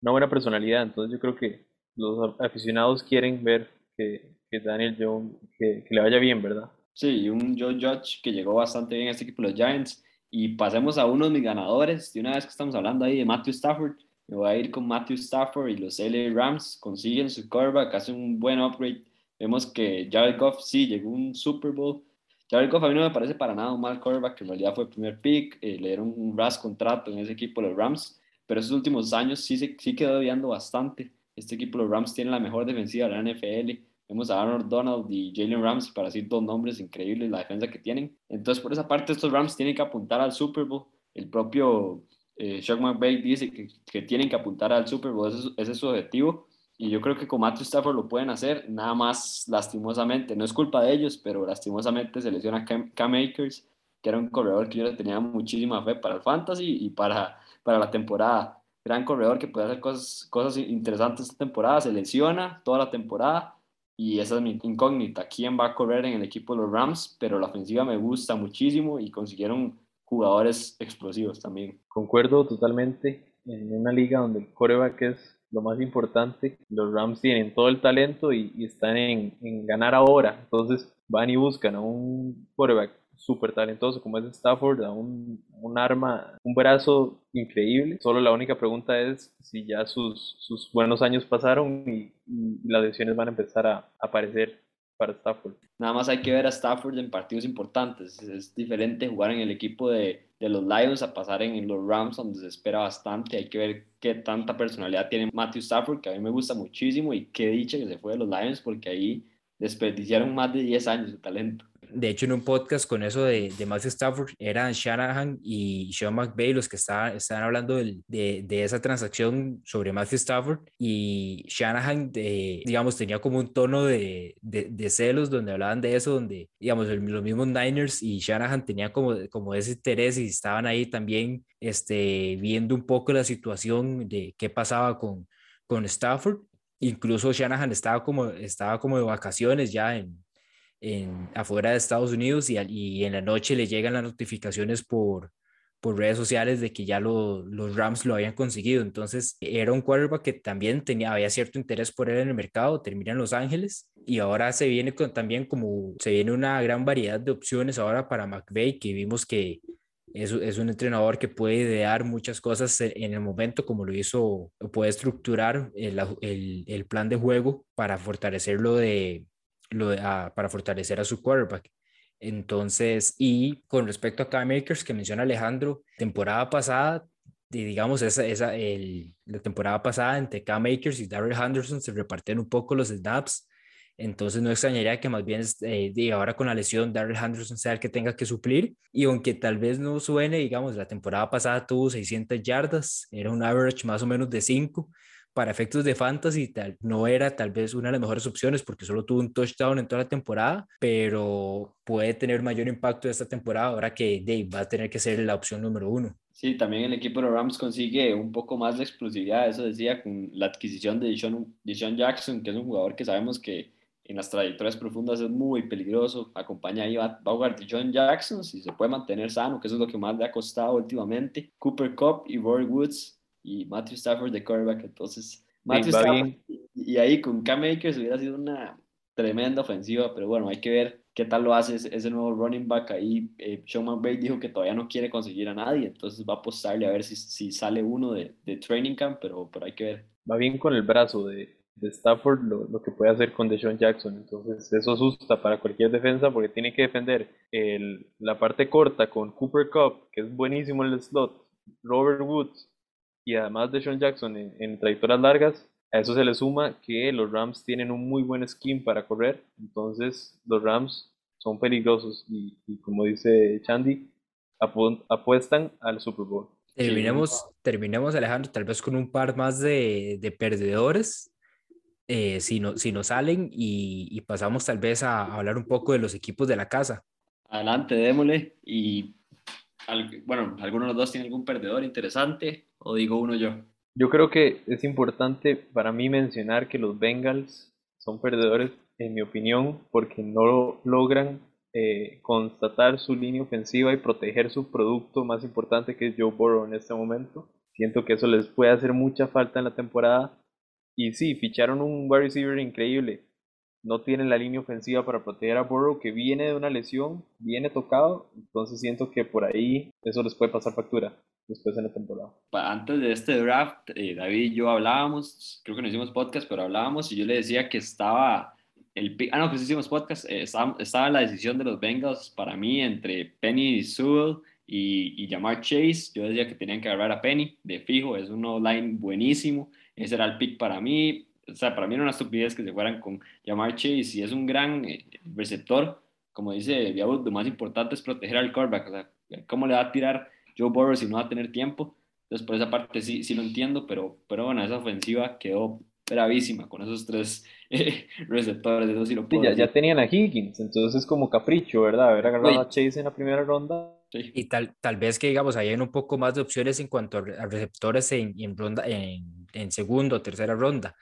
una buena personalidad, entonces yo creo que los aficionados quieren ver que, que Daniel Jones, que, que, le vaya bien, ¿verdad? Sí, un Joe Judge que llegó bastante bien a este equipo de los Giants Y pasemos a uno de mis ganadores. De una vez que estamos hablando ahí de Matthew Stafford, me voy a ir con Matthew Stafford y los LA Rams consiguen su quarterback, hacen un buen upgrade. Vemos que Jared Goff sí llegó un Super Bowl. Jared Goff a mí no me parece para nada un mal quarterback, que en realidad fue el primer pick, eh, le dieron un ras contrato en ese equipo los Rams, pero esos últimos años sí, se, sí quedó viendo bastante. Este equipo los Rams tiene la mejor defensiva de la NFL. Vemos a Arnold Donald y Jalen Rams para decir dos nombres increíbles, la defensa que tienen. Entonces, por esa parte, estos Rams tienen que apuntar al Super Bowl. El propio eh, Sean McVay dice que, que, tienen que apuntar al Super Bowl, ese, ese, es su objetivo. Y yo creo que con Matthew Stafford lo pueden hacer, nada más lastimosamente. No es culpa de ellos, pero lastimosamente se lesiona Cam, Cam Akers, que era un corredor que yo le tenía muchísima fe para el fantasy y para, para la temporada. Gran corredor que puede hacer cosas, cosas interesantes esta temporada. Se lesiona toda la temporada y esa es mi incógnita. ¿Quién va a correr en el equipo de los Rams? Pero la ofensiva me gusta muchísimo y consiguieron jugadores explosivos también. Concuerdo totalmente. En una liga donde el coreback es lo más importante, los Rams tienen todo el talento y, están en, en, ganar ahora. Entonces van y buscan a un coreback súper talentoso como es Stafford, a un, un, arma, un brazo increíble. Solo la única pregunta es si ya sus, sus buenos años pasaron y, las lesiones van a empezar a aparecer para Stafford. Nada más hay que ver a Stafford en partidos importantes. Es diferente jugar en el equipo de, de los Lions a pasar en los Rams, donde se espera bastante. Hay que ver qué tanta personalidad tiene Matthew Stafford, que a mí me gusta muchísimo, y qué dicha que se fue de los Lions, porque ahí desperdiciaron más de 10 años de talento de hecho, en un podcast con eso de, de Matthew Stafford, eran Shanahan y Sean McVay los que estaban, estaban hablando de, de, esa transacción sobre Matthew Stafford. Y Shanahan, de, digamos, tenía como un tono de, celos donde hablaban de eso, donde, digamos, los mismos Niners y Shanahan tenía como, como ese interés y estaban ahí también este, viendo un poco la situación de qué pasaba con, con Stafford. Incluso Shanahan estaba como, estaba como de vacaciones ya en, en, afuera de Estados Unidos y, y, en la noche le llegan las notificaciones por, por redes sociales de que ya lo, los Rams lo habían conseguido. Entonces era un quarterback que también tenía, había cierto interés por él en el mercado, termina en Los Ángeles y ahora se viene con, también como, se viene una gran variedad de opciones ahora para McVay, que vimos que es, es un entrenador que puede idear muchas cosas en el momento, como lo hizo, puede estructurar el, el, el plan de juego para fortalecerlo de, lo, a, para fortalecer a su quarterback. Entonces, y con respecto a Cam Makers que menciona Alejandro, temporada pasada, digamos, esa, esa, el, la temporada pasada entre Cam Makers y Darrell Henderson se repartieron un poco los snaps. Entonces no extrañaría que más bien eh, ahora con la lesión Darrell Henderson sea el que tenga que suplir. Y aunque tal vez no suene, digamos, la temporada pasada tuvo 600 yardas, era un average más o menos de 5 para efectos de fantasy tal, no era tal vez una de las mejores opciones porque solo tuvo un touchdown en toda la temporada, pero puede tener mayor impacto esta temporada ahora que Dave va a tener que ser la opción número uno. Sí, también el equipo de Rams consigue un poco más de explosividad, eso decía, con la adquisición de Deshaun, Jackson, que es un jugador que sabemos que en las trayectorias profundas es muy peligroso. Acompaña ahí, a jugar John Jackson, si se puede mantener sano, que eso es lo que más le ha costado últimamente. Cooper Cup y Roy Woods y Matthew Stafford de quarterback. Entonces, Matthew Stafford y ahí con Cam Akers hubiera sido una tremenda ofensiva, pero bueno, hay que ver qué tal lo hace ese, nuevo running back ahí. Eh, Sean McVay dijo que todavía no quiere conseguir a nadie, entonces va a apostarle a ver si, si sale uno de, de, training camp, pero, pero hay que ver. Va bien con el brazo de, de Stafford lo, lo, que puede hacer con Deshaun Jackson. Entonces eso asusta para cualquier defensa porque tiene que defender el, la parte corta con Cooper Cup, que es buenísimo en el slot, Robert Woods y además de Sean Jackson en, en, trayectorias largas, a eso se le suma que los Rams tienen un muy buen skin para correr, entonces los Rams son peligrosos y, y como dice Chandy, apu apuestan al Super Bowl. Terminemos, sí. terminemos, Alejandro, tal vez con un par más de, de perdedores, eh, si, no, si no salen, y, y pasamos tal vez a, a hablar un poco de los equipos de la casa. Adelante, démosle. Y bueno, ¿alguno de los dos tiene algún perdedor interesante o digo uno yo? Yo creo que es importante para mí mencionar que los Bengals son perdedores, en mi opinión, porque no logran eh, constatar su línea ofensiva y proteger su producto más importante que es Joe Burrow en este momento. Siento que eso les puede hacer mucha falta en la temporada. Y sí, ficharon un wide receiver increíble, no tienen la línea ofensiva para proteger a Burrow, que viene de una lesión, viene tocado, entonces siento que por ahí eso les puede pasar factura después en la temporada. Antes de este draft, eh, David y yo hablábamos, creo que no hicimos podcast, pero hablábamos y yo le decía que estaba el ah no, que sí hicimos podcast, eh, estaba, estaba, la decisión de los Bengals para mí entre Penny Sewell y, y Jamar Chase. Yo decía que tenían que agarrar a Penny de fijo, es un line buenísimo. Ese era el pick para mí. O sea, para mí era una estupidez que se fueran con Jamar Chase y es un gran eh, receptor. Como dice Diablo, lo más importante es proteger al quarterback. O sea, ¿cómo le va a tirar Joe Burrow si no va a tener tiempo? Entonces, por esa parte sí, sí lo entiendo, pero, pero bueno, esa ofensiva quedó bravísima con esos tres eh, *laughs* receptores. Eso sí lo puedo ya, ya, tenían a Higgins, entonces es como capricho, ¿verdad? Haber agarrado a Chase en la primera ronda. Y tal, tal vez que, digamos, hayan un poco más de opciones en cuanto a receptores en, en ronda, en, en segundo o tercera ronda.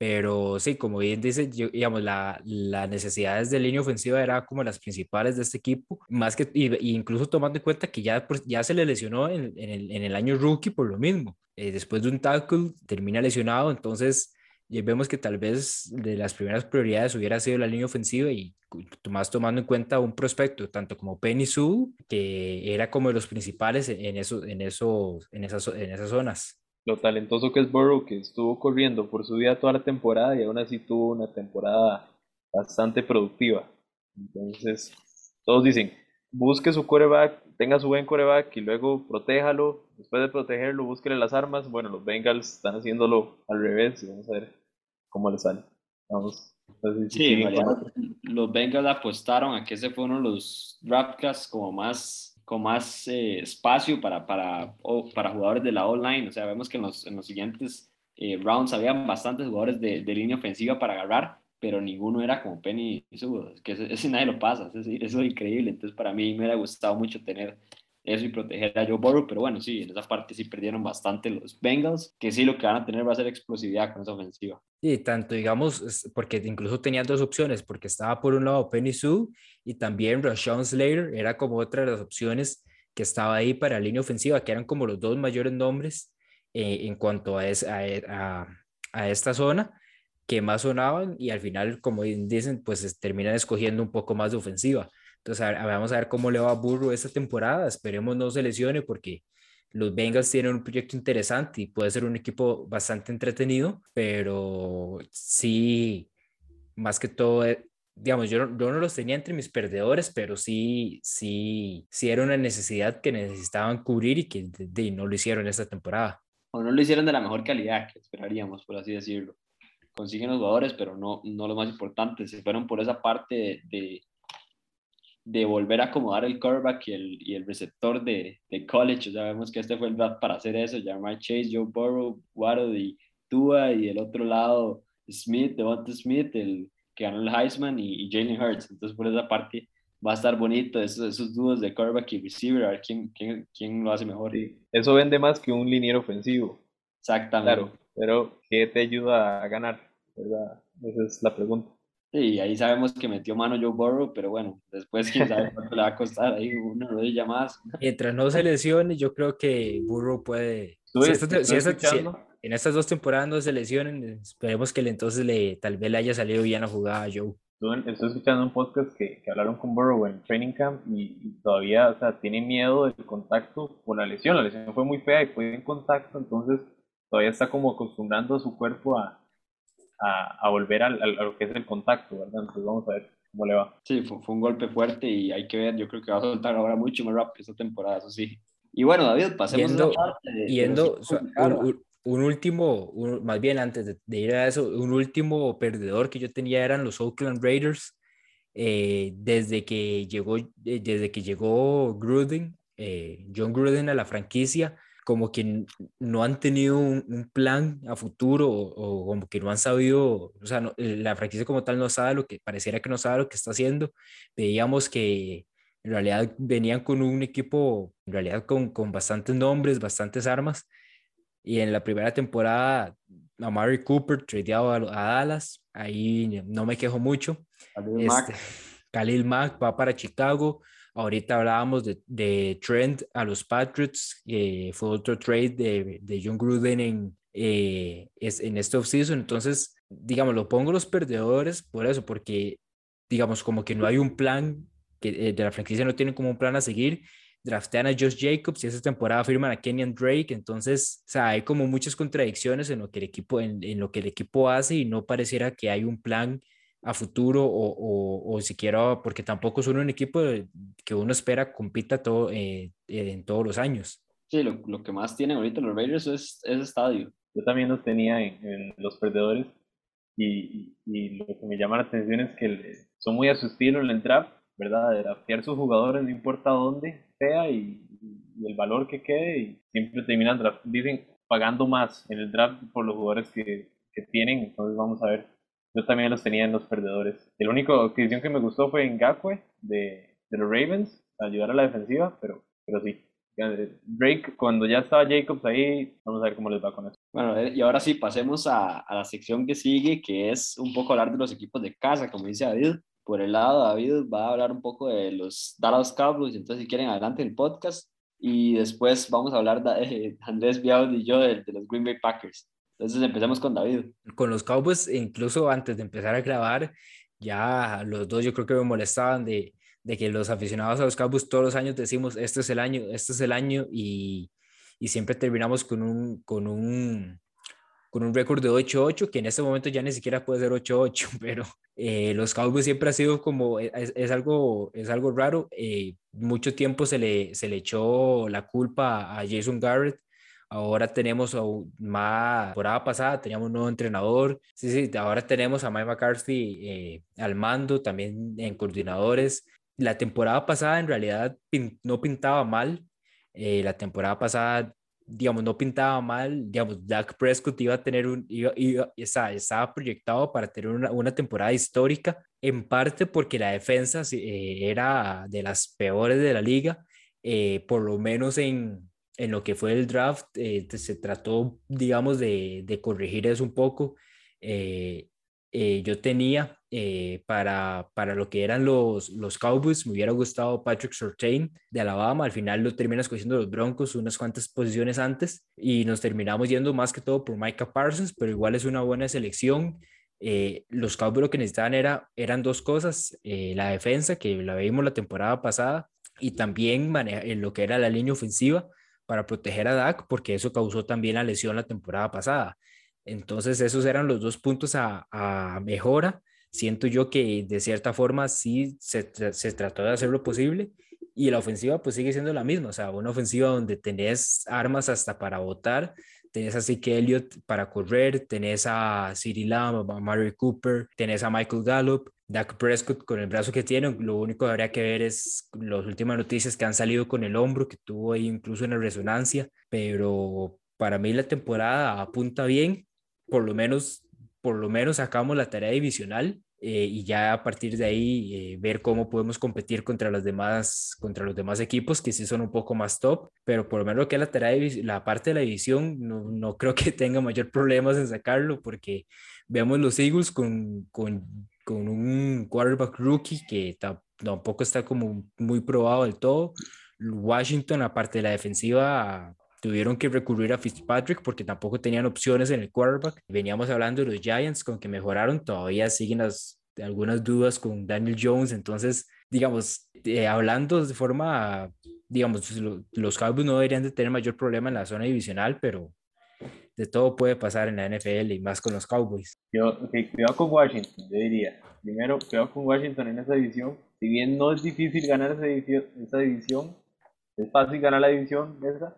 Pero sí, como bien dice, digamos, la, las necesidades de línea ofensiva era como las principales de este equipo, más que, y, incluso tomando en cuenta que ya, pues, ya se le lesionó en, en, el, en el año rookie por lo mismo. Eh, después de un tackle, termina lesionado, entonces vemos que tal vez de las primeras prioridades hubiera sido la línea ofensiva y más tomando en cuenta un prospecto, tanto como Penny Sue, que era como de los principales en, eso, en, eso, en, esas, en esas zonas lo talentoso que es Burrow, que estuvo corriendo por su vida toda la temporada y aún así tuvo una temporada bastante productiva. Entonces, todos dicen, busque su coreback, tenga su buen coreback y luego protéjalo. Después de protegerlo, búsquele las armas. Bueno, los Bengals están haciéndolo al revés y vamos a ver cómo le sale. Vamos. sí, los Bengals apostaron a que ese fue uno de los draftcasts como más con más eh, espacio para, para, para jugadores de la online. O sea, vemos que en los, en los siguientes eh, rounds habían bastantes jugadores de, de, línea ofensiva para agarrar, pero ninguno era como Penny y que ese, nadie lo pasa, eso, eso es increíble. Entonces, para mí me hubiera gustado mucho tener eso y proteger a Joe Burrow, pero bueno, sí, en esa parte sí perdieron bastante los Bengals, que sí lo que van a tener va a ser explosividad con esa ofensiva. Sí, tanto digamos, porque incluso tenían dos opciones, porque estaba por un lado Penny Sue y también Rashawn Slater, era como otra de las opciones que estaba ahí para la línea ofensiva, que eran como los dos mayores nombres eh, en cuanto a, a, a, esta zona que más sonaban y al final, como dicen, pues terminan escogiendo un poco más de ofensiva. Entonces, vamos a ver cómo le va a esta temporada. Esperemos no se lesione porque los Bengals tienen un proyecto interesante y puede ser un equipo bastante entretenido, pero sí, más que todo, eh, digamos, yo, yo no los tenía entre mis perdedores, pero sí, sí, sí era una necesidad que necesitaban cubrir y que no lo hicieron esta temporada. O no lo hicieron de la mejor calidad que esperaríamos, por así decirlo. Consiguen los jugadores, pero no, no lo más importante. Se fueron por esa parte de de volver a acomodar el quarterback y el, y el receptor de, de college. Ya vemos que este fue el draft para hacer eso. Jamar Chase, Joe Burrow, Waddle y Tua. Y el otro lado, Smith, Devonta Smith, el que ganó el Heisman y, y Jalen Hurts. Entonces, por esa parte va a estar bonito esos, esos dúos de quarterback y receiver. A ver quién, quién, quién lo hace mejor. Eso vende más que un liniero ofensivo. Exactamente. Claro, pero ¿qué te ayuda a ganar? ¿verdad? Esa es la pregunta. Sí, ahí sabemos que metió mano Joe Burrow, pero bueno, después quién sabe *laughs* cuánto le va a costar ahí una rodilla más. Mientras no se lesione, yo creo que Burrow puede... Si, en estas dos temporadas no se lesionen, esperemos que entonces le, tal vez le haya salido bien la jugada a Joe. Estoy escuchando un podcast que, que hablaron con Burrow en Training Camp y, todavía, o sea, tiene miedo del contacto con la lesión. La lesión fue muy fea y fue en contacto, entonces todavía está como acostumbrando a su cuerpo a, a, volver al, a lo que es el contacto, ¿verdad? Entonces vamos a ver cómo le va. Sí, fue, fue, un golpe fuerte y hay que ver, yo creo que va a soltar ahora mucho más rápido esta temporada, eso sí. Y bueno, David, pasemos yendo, a parte de, yendo un, un, último, más bien antes de, de, ir a eso, un último perdedor que yo tenía eran los Oakland Raiders. Eh, desde que llegó, eh, desde que llegó Gruden, eh, John Gruden a la franquicia, como que no han tenido un, plan a futuro o, como que no han sabido, o sea, eh, la franquicia como tal no sabe lo que, pareciera que no sabe lo que está haciendo. Veíamos que en realidad venían con un equipo, en realidad con, con bastantes nombres, bastantes armas. Y en la primera temporada, a Mary Cooper tradeado a, a, Dallas, ahí no me quejo mucho. Khalil este, Mack. *laughs* Khalil Mack va para Chicago. Ahorita hablábamos de, de Trent a los Patriots, eh, fue otro trade de, de John Gruden en, eh, es, en este offseason. Entonces, digamos, lo pongo los perdedores por eso, porque, digamos, como que no hay un plan, que eh, de la franquicia no tienen como un plan a seguir. Draftean a Josh Jacobs y esa temporada firman a Kenyan Drake, entonces, o sea, hay como muchas contradicciones en lo que el equipo, en, en lo que el equipo hace y no pareciera que hay un plan a futuro o, o, o siquiera porque tampoco son un equipo que uno espera compita todo, eh, en todos los años. Sí, lo, lo, que más tienen ahorita los Raiders es, es estadio. Yo también los tenía en, en los perdedores y, y, lo que me llama la atención es que son muy a su estilo en el draft, ¿verdad? De draftear sus jugadores no importa dónde sea y, y el valor que quede y siempre terminan draft, dicen pagando más en el draft por los jugadores que, que tienen, entonces vamos a ver yo también los tenía en los perdedores. El único adquisición que me gustó fue en Gakwe de, de los Ravens, ayudar a la defensiva, pero, pero sí. Drake, cuando ya estaba Jacobs ahí, vamos a ver cómo les va con eso. Bueno, eh, y ahora sí, pasemos a, a la sección que sigue, que es un poco hablar de los equipos de casa, como dice David. Por el lado, David va a hablar un poco de los Dallas Cowboys, entonces si quieren, adelante el podcast. Y después vamos a hablar de Andrés Biaud y yo de, de los Green Bay Packers. Entonces empecemos con David. Con los Cowboys, incluso antes de empezar a grabar, ya los dos yo creo que me molestaban de, de que los aficionados a los Cowboys todos los años decimos, este es el año, este es el año, y, y siempre terminamos con un, con un, con un récord de 8-8, que en este momento ya ni siquiera puede ser 8-8, *laughs* pero eh, los Cowboys siempre ha sido como, es, es algo, es algo raro, eh, mucho tiempo se le, se le echó la culpa a Jason Garrett, Ahora tenemos más, temporada pasada teníamos un nuevo entrenador. Sí, sí, ahora tenemos a Mike McCarthy eh, al mando, también en coordinadores. La temporada pasada en realidad no pintaba mal. Eh, la temporada pasada, digamos, no pintaba mal. Digamos, Dak Prescott iba a tener un, iba, iba, estaba, estaba proyectado para tener una, una, temporada histórica, en parte porque la defensa eh, era de las peores de la liga, eh, por lo menos en, en lo que fue el draft, eh, se trató, digamos, de, de, corregir eso un poco. Eh, eh, yo tenía para, para lo que eran los, los Cowboys, me hubiera gustado Patrick Surtain de Alabama, al final lo terminas cogiendo los Broncos unas cuantas posiciones antes y nos terminamos yendo más que todo por Micah Parsons, pero igual es una buena selección. los Cowboys lo que necesitaban era, eran dos cosas, la defensa, que la vimos la temporada pasada, y también en lo que era la línea ofensiva, para proteger a Dak, porque eso causó también la lesión la temporada pasada. Entonces, esos eran los dos puntos a, mejora. Siento yo que de cierta forma sí se, se, trató de hacer lo posible y la ofensiva pues sigue siendo la misma, o sea, una ofensiva donde tenés armas hasta para votar, tenés a Zeke Elliott para correr, tenés a Cyril Lamb, a Mary Cooper, tenés a Michael Gallup, Dak Prescott con el brazo que tiene, lo único que habría que ver es las últimas noticias que han salido con el hombro, que tuvo ahí incluso una resonancia, pero para mí la temporada apunta bien, por lo menos, por lo menos sacamos la tarea divisional eh, y ya a partir de ahí eh, ver cómo podemos competir contra los demás contra los demás equipos que sí son un poco más top pero por lo menos lo que es la tarea la parte de la división no, no creo que *laughs* tenga mayor problemas en sacarlo porque veamos los Eagles con, con con un quarterback rookie que tampoco está como muy probado del todo. Washington, aparte de la defensiva, tuvieron que recurrir a Fitzpatrick porque tampoco tenían opciones en el quarterback. Veníamos hablando de los Giants con que mejoraron, todavía siguen las, algunas dudas con Daniel Jones, entonces, digamos, eh, hablando de forma, digamos, los Cowboys no deberían de tener mayor problema en la zona divisional, pero de todo puede pasar en la NFL y más con los Cowboys. Yo, okay, cuidado con Washington, yo diría. Primero, cuidado con Washington en esa división. Si bien no es difícil ganar esa división, esa división es fácil ganar la división esa,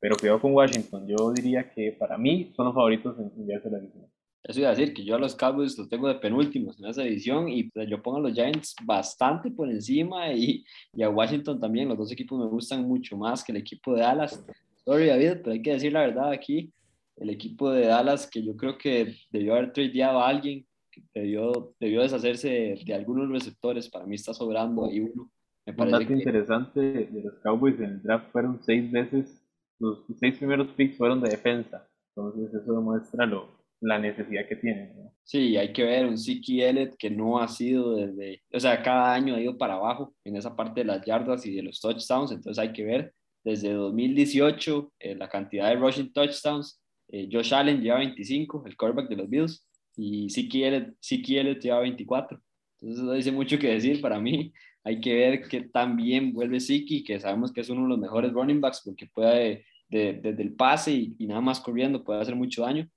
pero cuidado con Washington. Yo diría que para mí son los favoritos en llevarse la división. Eso iba a decir que yo a los Cowboys los tengo de penúltimos en esa división y pues, yo pongo a los Giants bastante por encima y, y, a Washington también. Los dos equipos me gustan mucho más que el equipo de Dallas. Sorry, David, pero hay que decir la verdad aquí el equipo de Dallas, que yo creo que debió haber tradeado a alguien, que debió, debió deshacerse de, algunos receptores, para mí está sobrando ahí uno. Me parece Un dato que... interesante de los Cowboys en el draft fueron seis veces, los seis primeros picks fueron de defensa, entonces eso demuestra lo, la necesidad que tienen. ¿no? Sí, hay que ver un Siki Elliott que no ha sido desde, o sea, cada año ha ido para abajo en esa parte de las yardas y de los touchdowns, entonces hay que ver desde 2018 eh, la cantidad de rushing touchdowns eh, Josh Allen lleva 25, el quarterback de los Bills, y Siki Elliott lleva 24. Entonces eso dice mucho que decir para mí. Hay que ver qué tan bien vuelve Siki, que sabemos que es uno de los mejores running backs porque puede desde el pase y, nada más corriendo puede hacer mucho daño.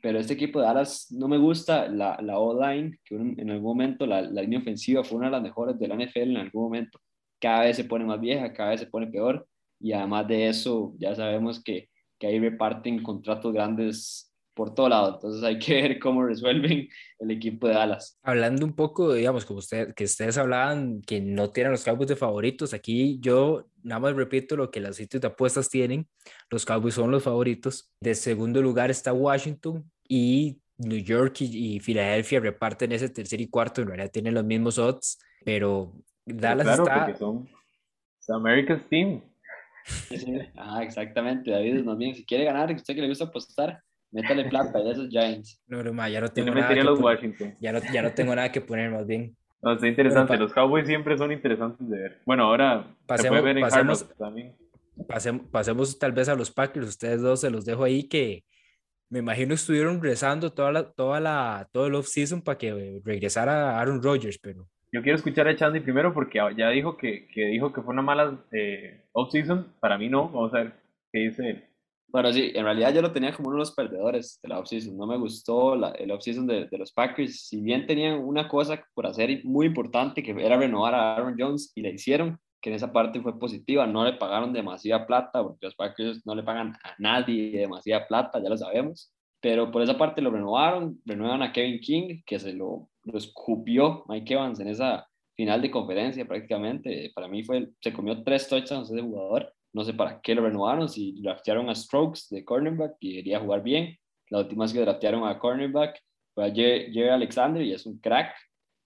Pero este equipo de Dallas no me gusta la, la O-line, que en algún momento la, la línea ofensiva fue una de las mejores de la NFL en algún momento. Cada vez se pone más vieja, cada vez se pone peor. Y además de eso, ya sabemos que, que ahí reparten contratos grandes por todo lado. Entonces hay que ver cómo resuelven el equipo de Dallas. Hablando un poco, digamos, como usted, que ustedes hablaban que no tienen los Cowboys de favoritos, aquí yo nada más repito lo que las sitios de apuestas tienen. Los Cowboys son los favoritos. De segundo lugar está Washington y New York y, Filadelfia reparten ese tercer y cuarto. En realidad tienen los mismos odds, pero Dallas claro, está... Porque son America's Team. *laughs* Ah, exactamente, David, más bien, si quiere ganar, usted que le gusta apostar, Métale plata a esos Giants. No, no, ya no tengo nada. Que los Washington. Ya, no, ya no tengo nada que poner, más bien. *laughs* No, está interesante. los Cowboys siempre son interesantes de ver. Bueno, ahora pasemos, se puede ver en pasemos, también. Pasemos, pasemos, tal vez a los Packers. Ustedes dos se los dejo ahí que me imagino estuvieron rezando toda la, toda la, todo el off-season para que regresara Aaron Rodgers, pero... Yo quiero escuchar a Chandy primero porque ya dijo que, que dijo que fue una mala eh, off-season. Para mí no. Vamos a ver qué dice él. Bueno, sí, en realidad yo lo tenía como uno de los perdedores de la offseason. No me gustó la, el offseason de, de los Packers. Si bien tenían una cosa por hacer muy importante, que era renovar a Aaron Jones, y la hicieron, que en esa parte fue positiva. No le pagaron demasiada plata, porque los Packers no le pagan a nadie demasiada plata, ya lo sabemos. Pero por esa parte lo renovaron, renuevan a Kevin King, que se lo, lo escupió Mike Evans en esa final de conferencia prácticamente. Para mí fue, se comió tres touchdowns ese jugador no sé para qué lo renovaron, si draftearon a Strokes de cornerback y quería jugar bien. La última vez que draftearon a cornerback fue a Jerry Alexander y es un crack.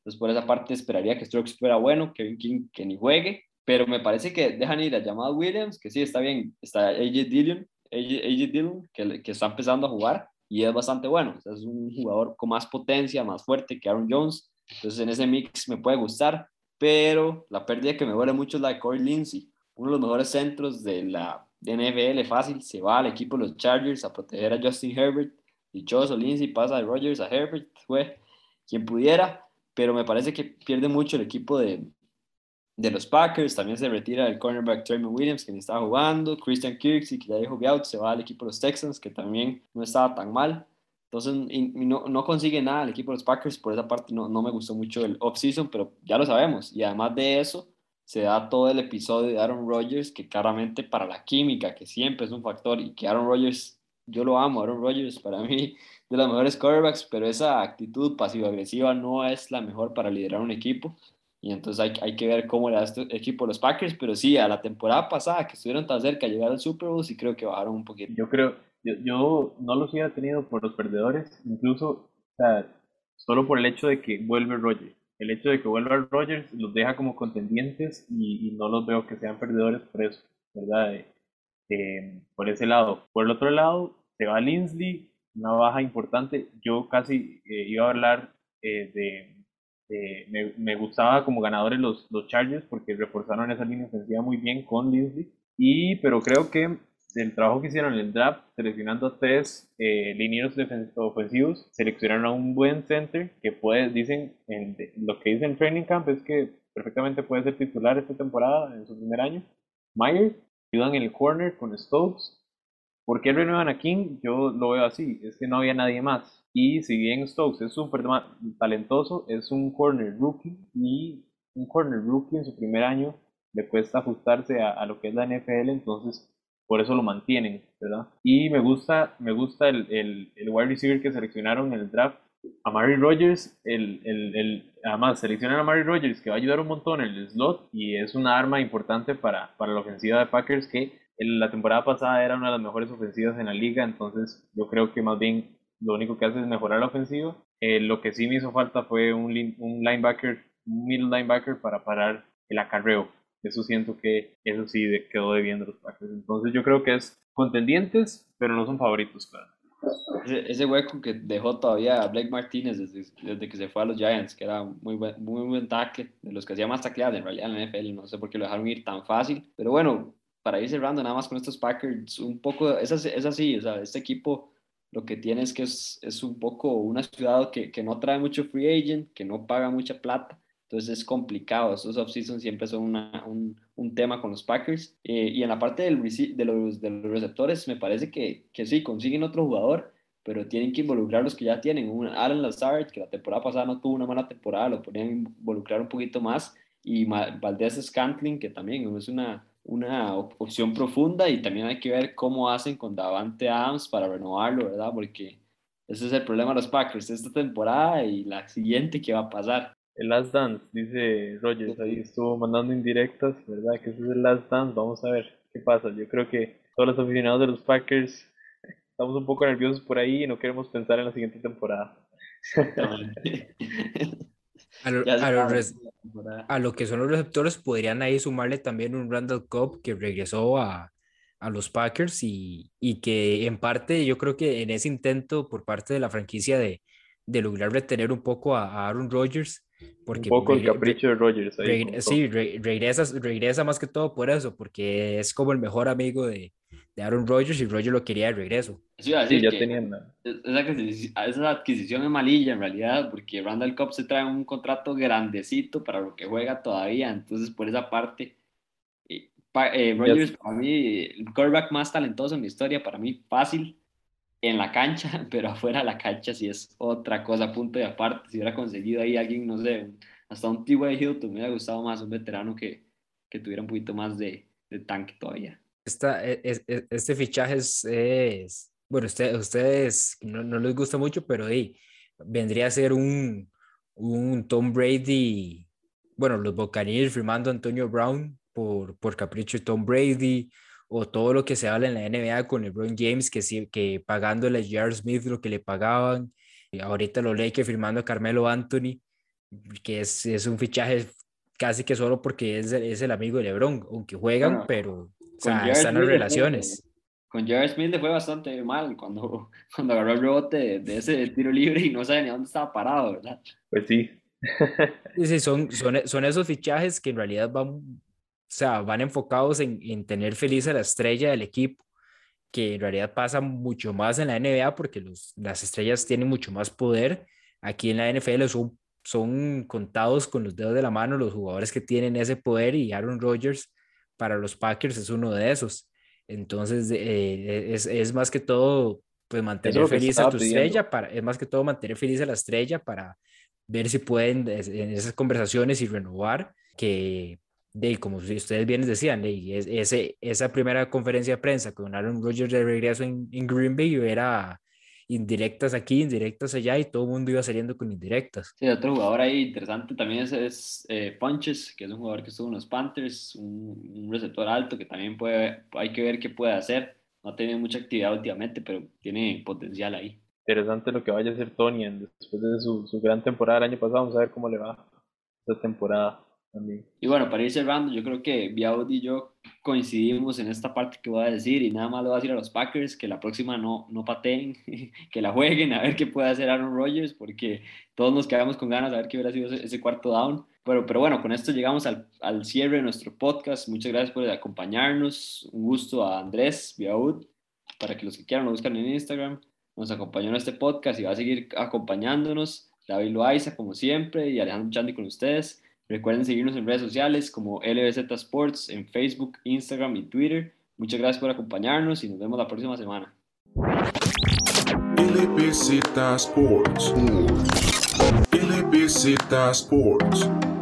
Entonces, por esa parte, esperaría que Strokes fuera bueno, Kevin King que ni juegue. Pero me parece que dejan ir a Jamal Williams, que sí, está bien. Está AJ Dillon, AJ, Dillon que, que está empezando a jugar y es bastante bueno. es un jugador con más potencia, más fuerte que Aaron Jones. Entonces, en ese mix me puede gustar. Pero la pérdida que me duele mucho es la de Corey Lindsey uno de los mejores centros de la NFL fácil, se va al equipo de los Chargers a proteger a Justin Herbert. Dichoso Lindsay pasa de Rodgers a Herbert, fue quien pudiera, pero me parece que pierde mucho el equipo de, de los Packers. También se retira el cornerback Trayman Williams, quien estaba jugando. Christian Kirksey, que ya dijo out, se va al equipo de los Texans, que también no estaba tan mal. Entonces, no, no, consigue nada el equipo de los Packers. Por esa parte, no, no me gustó mucho el off-season, pero ya lo sabemos. Y además de eso, se da todo el episodio de Aaron Rodgers, que claramente para la química, que siempre es un factor, y que Aaron Rodgers, yo lo amo, Aaron Rodgers para mí de los mejores quarterbacks, pero esa actitud pasivo-agresiva no es la mejor para liderar un equipo. Y entonces hay, hay que ver cómo le da este equipo a los Packers, pero sí, a la temporada pasada que estuvieron tan cerca de llegar al Super Bowl, sí creo que bajaron un poquito. Yo creo, yo, yo no los hubiera tenido por los perdedores, incluso o sea, solo por el hecho de que vuelve Rodgers el hecho de que vuelva Rogers los deja como contendientes y, no los veo que sean perdedores por eso, ¿verdad? Eh, eh, por ese lado. Por el otro lado, se va Linsley, una baja importante. Yo casi eh, iba a hablar de... me, me, gustaba como ganadores los, los Chargers porque reforzaron esa línea ofensiva muy bien con Linsley. Y, pero creo que del trabajo que hicieron en el draft, seleccionando a tres eh, linieros ofensivos, seleccionaron a un buen center que puede, dicen, en, lo que dicen Training Camp es que perfectamente puede ser titular esta temporada en su primer año. Myers, ayudan en el corner con Stokes. ¿Por qué renuevan a King? Yo lo veo así, es que no había nadie más. Y si bien Stokes es súper talentoso, es un corner rookie y un corner rookie en su primer año le cuesta ajustarse a, a lo que es la NFL, entonces por eso lo mantienen, ¿verdad? Y me gusta, me gusta el, el, el wide receiver que seleccionaron en el draft, a Mary Rogers, el, el, además seleccionan a Mary Rogers que va a ayudar un montón en el slot y es una arma importante para, para la ofensiva de Packers que en la temporada pasada era una de las mejores ofensivas en la liga, entonces yo creo que más bien lo único que hace es mejorar la ofensiva. Eh, lo que sí me hizo falta fue un, un linebacker, un middle linebacker para parar el acarreo. Eso siento que eso sí quedó debiendo los Packers. Entonces yo creo que es contendientes, pero no son favoritos, claro. Ese, hueco que dejó todavía Blake Martínez desde, que se fue a los Giants, que era muy buen, muy buen tackle, de los que hacía más tacleadas en realidad en la NFL, no sé por qué lo dejaron ir tan fácil, pero bueno, para ir cerrando nada más con estos Packers, un poco, es así, es así o sea, este equipo lo que tiene es que es, es un poco una ciudad que, que, no trae mucho free agent, que no paga mucha plata, entonces es complicado. Esos off-season siempre son una, un, un, tema con los Packers. Eh, y en la parte del, de, los, de los receptores, me parece que, que sí, consiguen otro jugador, pero tienen que involucrar los que ya tienen. Un Alan Lazard, que la temporada pasada no tuvo una mala temporada, lo podrían involucrar un poquito más. Y Valdez Scantling, que también es una, una opción profunda. Y también hay que ver cómo hacen con Davante Adams para renovarlo, ¿verdad? Porque ese es el problema de los Packers esta temporada y la siguiente que va a pasar. El Last Dance, dice Rogers, ahí estuvo mandando indirectas, ¿verdad? Que ese es el Last Dance, vamos a ver qué pasa. Yo creo que todos los aficionados de los Packers estamos un poco nerviosos por ahí y no queremos pensar en la siguiente temporada. *laughs* a, lo, a, lo que son los receptores, podrían ahí sumarle también un Randall Cobb que regresó a, a los Packers y, y, que en parte yo creo que en ese intento por parte de la franquicia de, de lograr retener un poco a, Aaron Rodgers. Porque un poco el capricho de Rodgers. sí, regresa, regresa más que todo por eso, porque es como el mejor amigo de, de Aaron Rodgers y Rodgers lo quería de regreso. Sí, ya tenían. Esa, adquisición es malilla en realidad, porque Randall Cobb se trae un contrato grandecito para lo que juega todavía, entonces por esa parte. Eh, eh Rodgers, para mí, el quarterback más talentoso en la historia, para mí fácil en la cancha, *laughs* pero afuera de la cancha sí es otra cosa, punto y aparte. Si hubiera conseguido ahí alguien, no sé, hasta un T.Y. Hilton, me hubiera gustado más un veterano que, que tuviera un poquito más de, de tanque todavía esta, e, e, e, este fichaje es, bueno, usted, ustedes no, no, les gusta mucho, pero hey, vendría a ser un, un Tom Brady, bueno, los Buccaneers firmando a Antonio Brown por, por capricho de Tom Brady, o todo lo que se habla en la NBA con LeBron James, que, sí, que pagándole a J.R. Smith lo que le pagaban, y ahorita lo que firmando a Carmelo Anthony, que es, es un fichaje casi que solo porque es, es el amigo de LeBron, aunque juegan, pero o sea, están las relaciones. con Jared Smith le fue bastante mal cuando, *laughs* cuando agarró el rebote de, ese tiro libre y no sabía ni dónde estaba parado, ¿verdad? Pues sí. sí, son, son, son esos fichajes que en realidad van, sea, van enfocados en, en tener feliz a la estrella del equipo, que en realidad pasa mucho más en la NBA porque los, las estrellas tienen mucho más poder. Aquí en la NFL son, son contados con los dedos de la mano los jugadores que tienen ese poder y Aaron Rodgers para los Packers es uno de esos. Entonces, eh, es, es, más que todo, pues mantener feliz a tu estrella, para, es más que todo mantener feliz a la estrella para ver si pueden en esas conversaciones y renovar, que de como ustedes bien decían, de, ese, esa primera conferencia de prensa con Aaron Rodgers de regreso en, en Green Bay era indirectas aquí, indirectas allá y todo el mundo iba saliendo con indirectas. Sí, otro jugador ahí interesante también es, es eh, Punches, que es un jugador que estuvo en los Panthers, un, receptor alto que también puede, hay que ver qué puede hacer. No ha tenido mucha actividad últimamente, pero tiene potencial ahí. Interesante lo que vaya a hacer Tony después de su, su gran temporada el año pasado. Vamos a ver cómo le va esta temporada. Y bueno, para ir cerrando, yo creo que Biaud y yo coincidimos en esta parte que voy a decir y nada más le voy a decir a los Packers que la próxima no, no pateen, *laughs* que la jueguen, a ver qué puede hacer Aaron Rodgers, porque todos nos quedamos con ganas de ver qué hubiera sido ese, cuarto down. Pero, pero bueno, con esto llegamos al, al, cierre de nuestro podcast. Muchas gracias por acompañarnos. Un gusto a Andrés Biaud, para que los que quieran lo buscan en Instagram. Nos acompañó en este podcast y va a seguir acompañándonos. David Loaiza, como siempre, y Alejandro Chandi con ustedes. Recuerden seguirnos en redes sociales como LBZ Sports en Facebook, Instagram y Twitter. Muchas gracias por acompañarnos y nos vemos la próxima semana. Sports. Sports.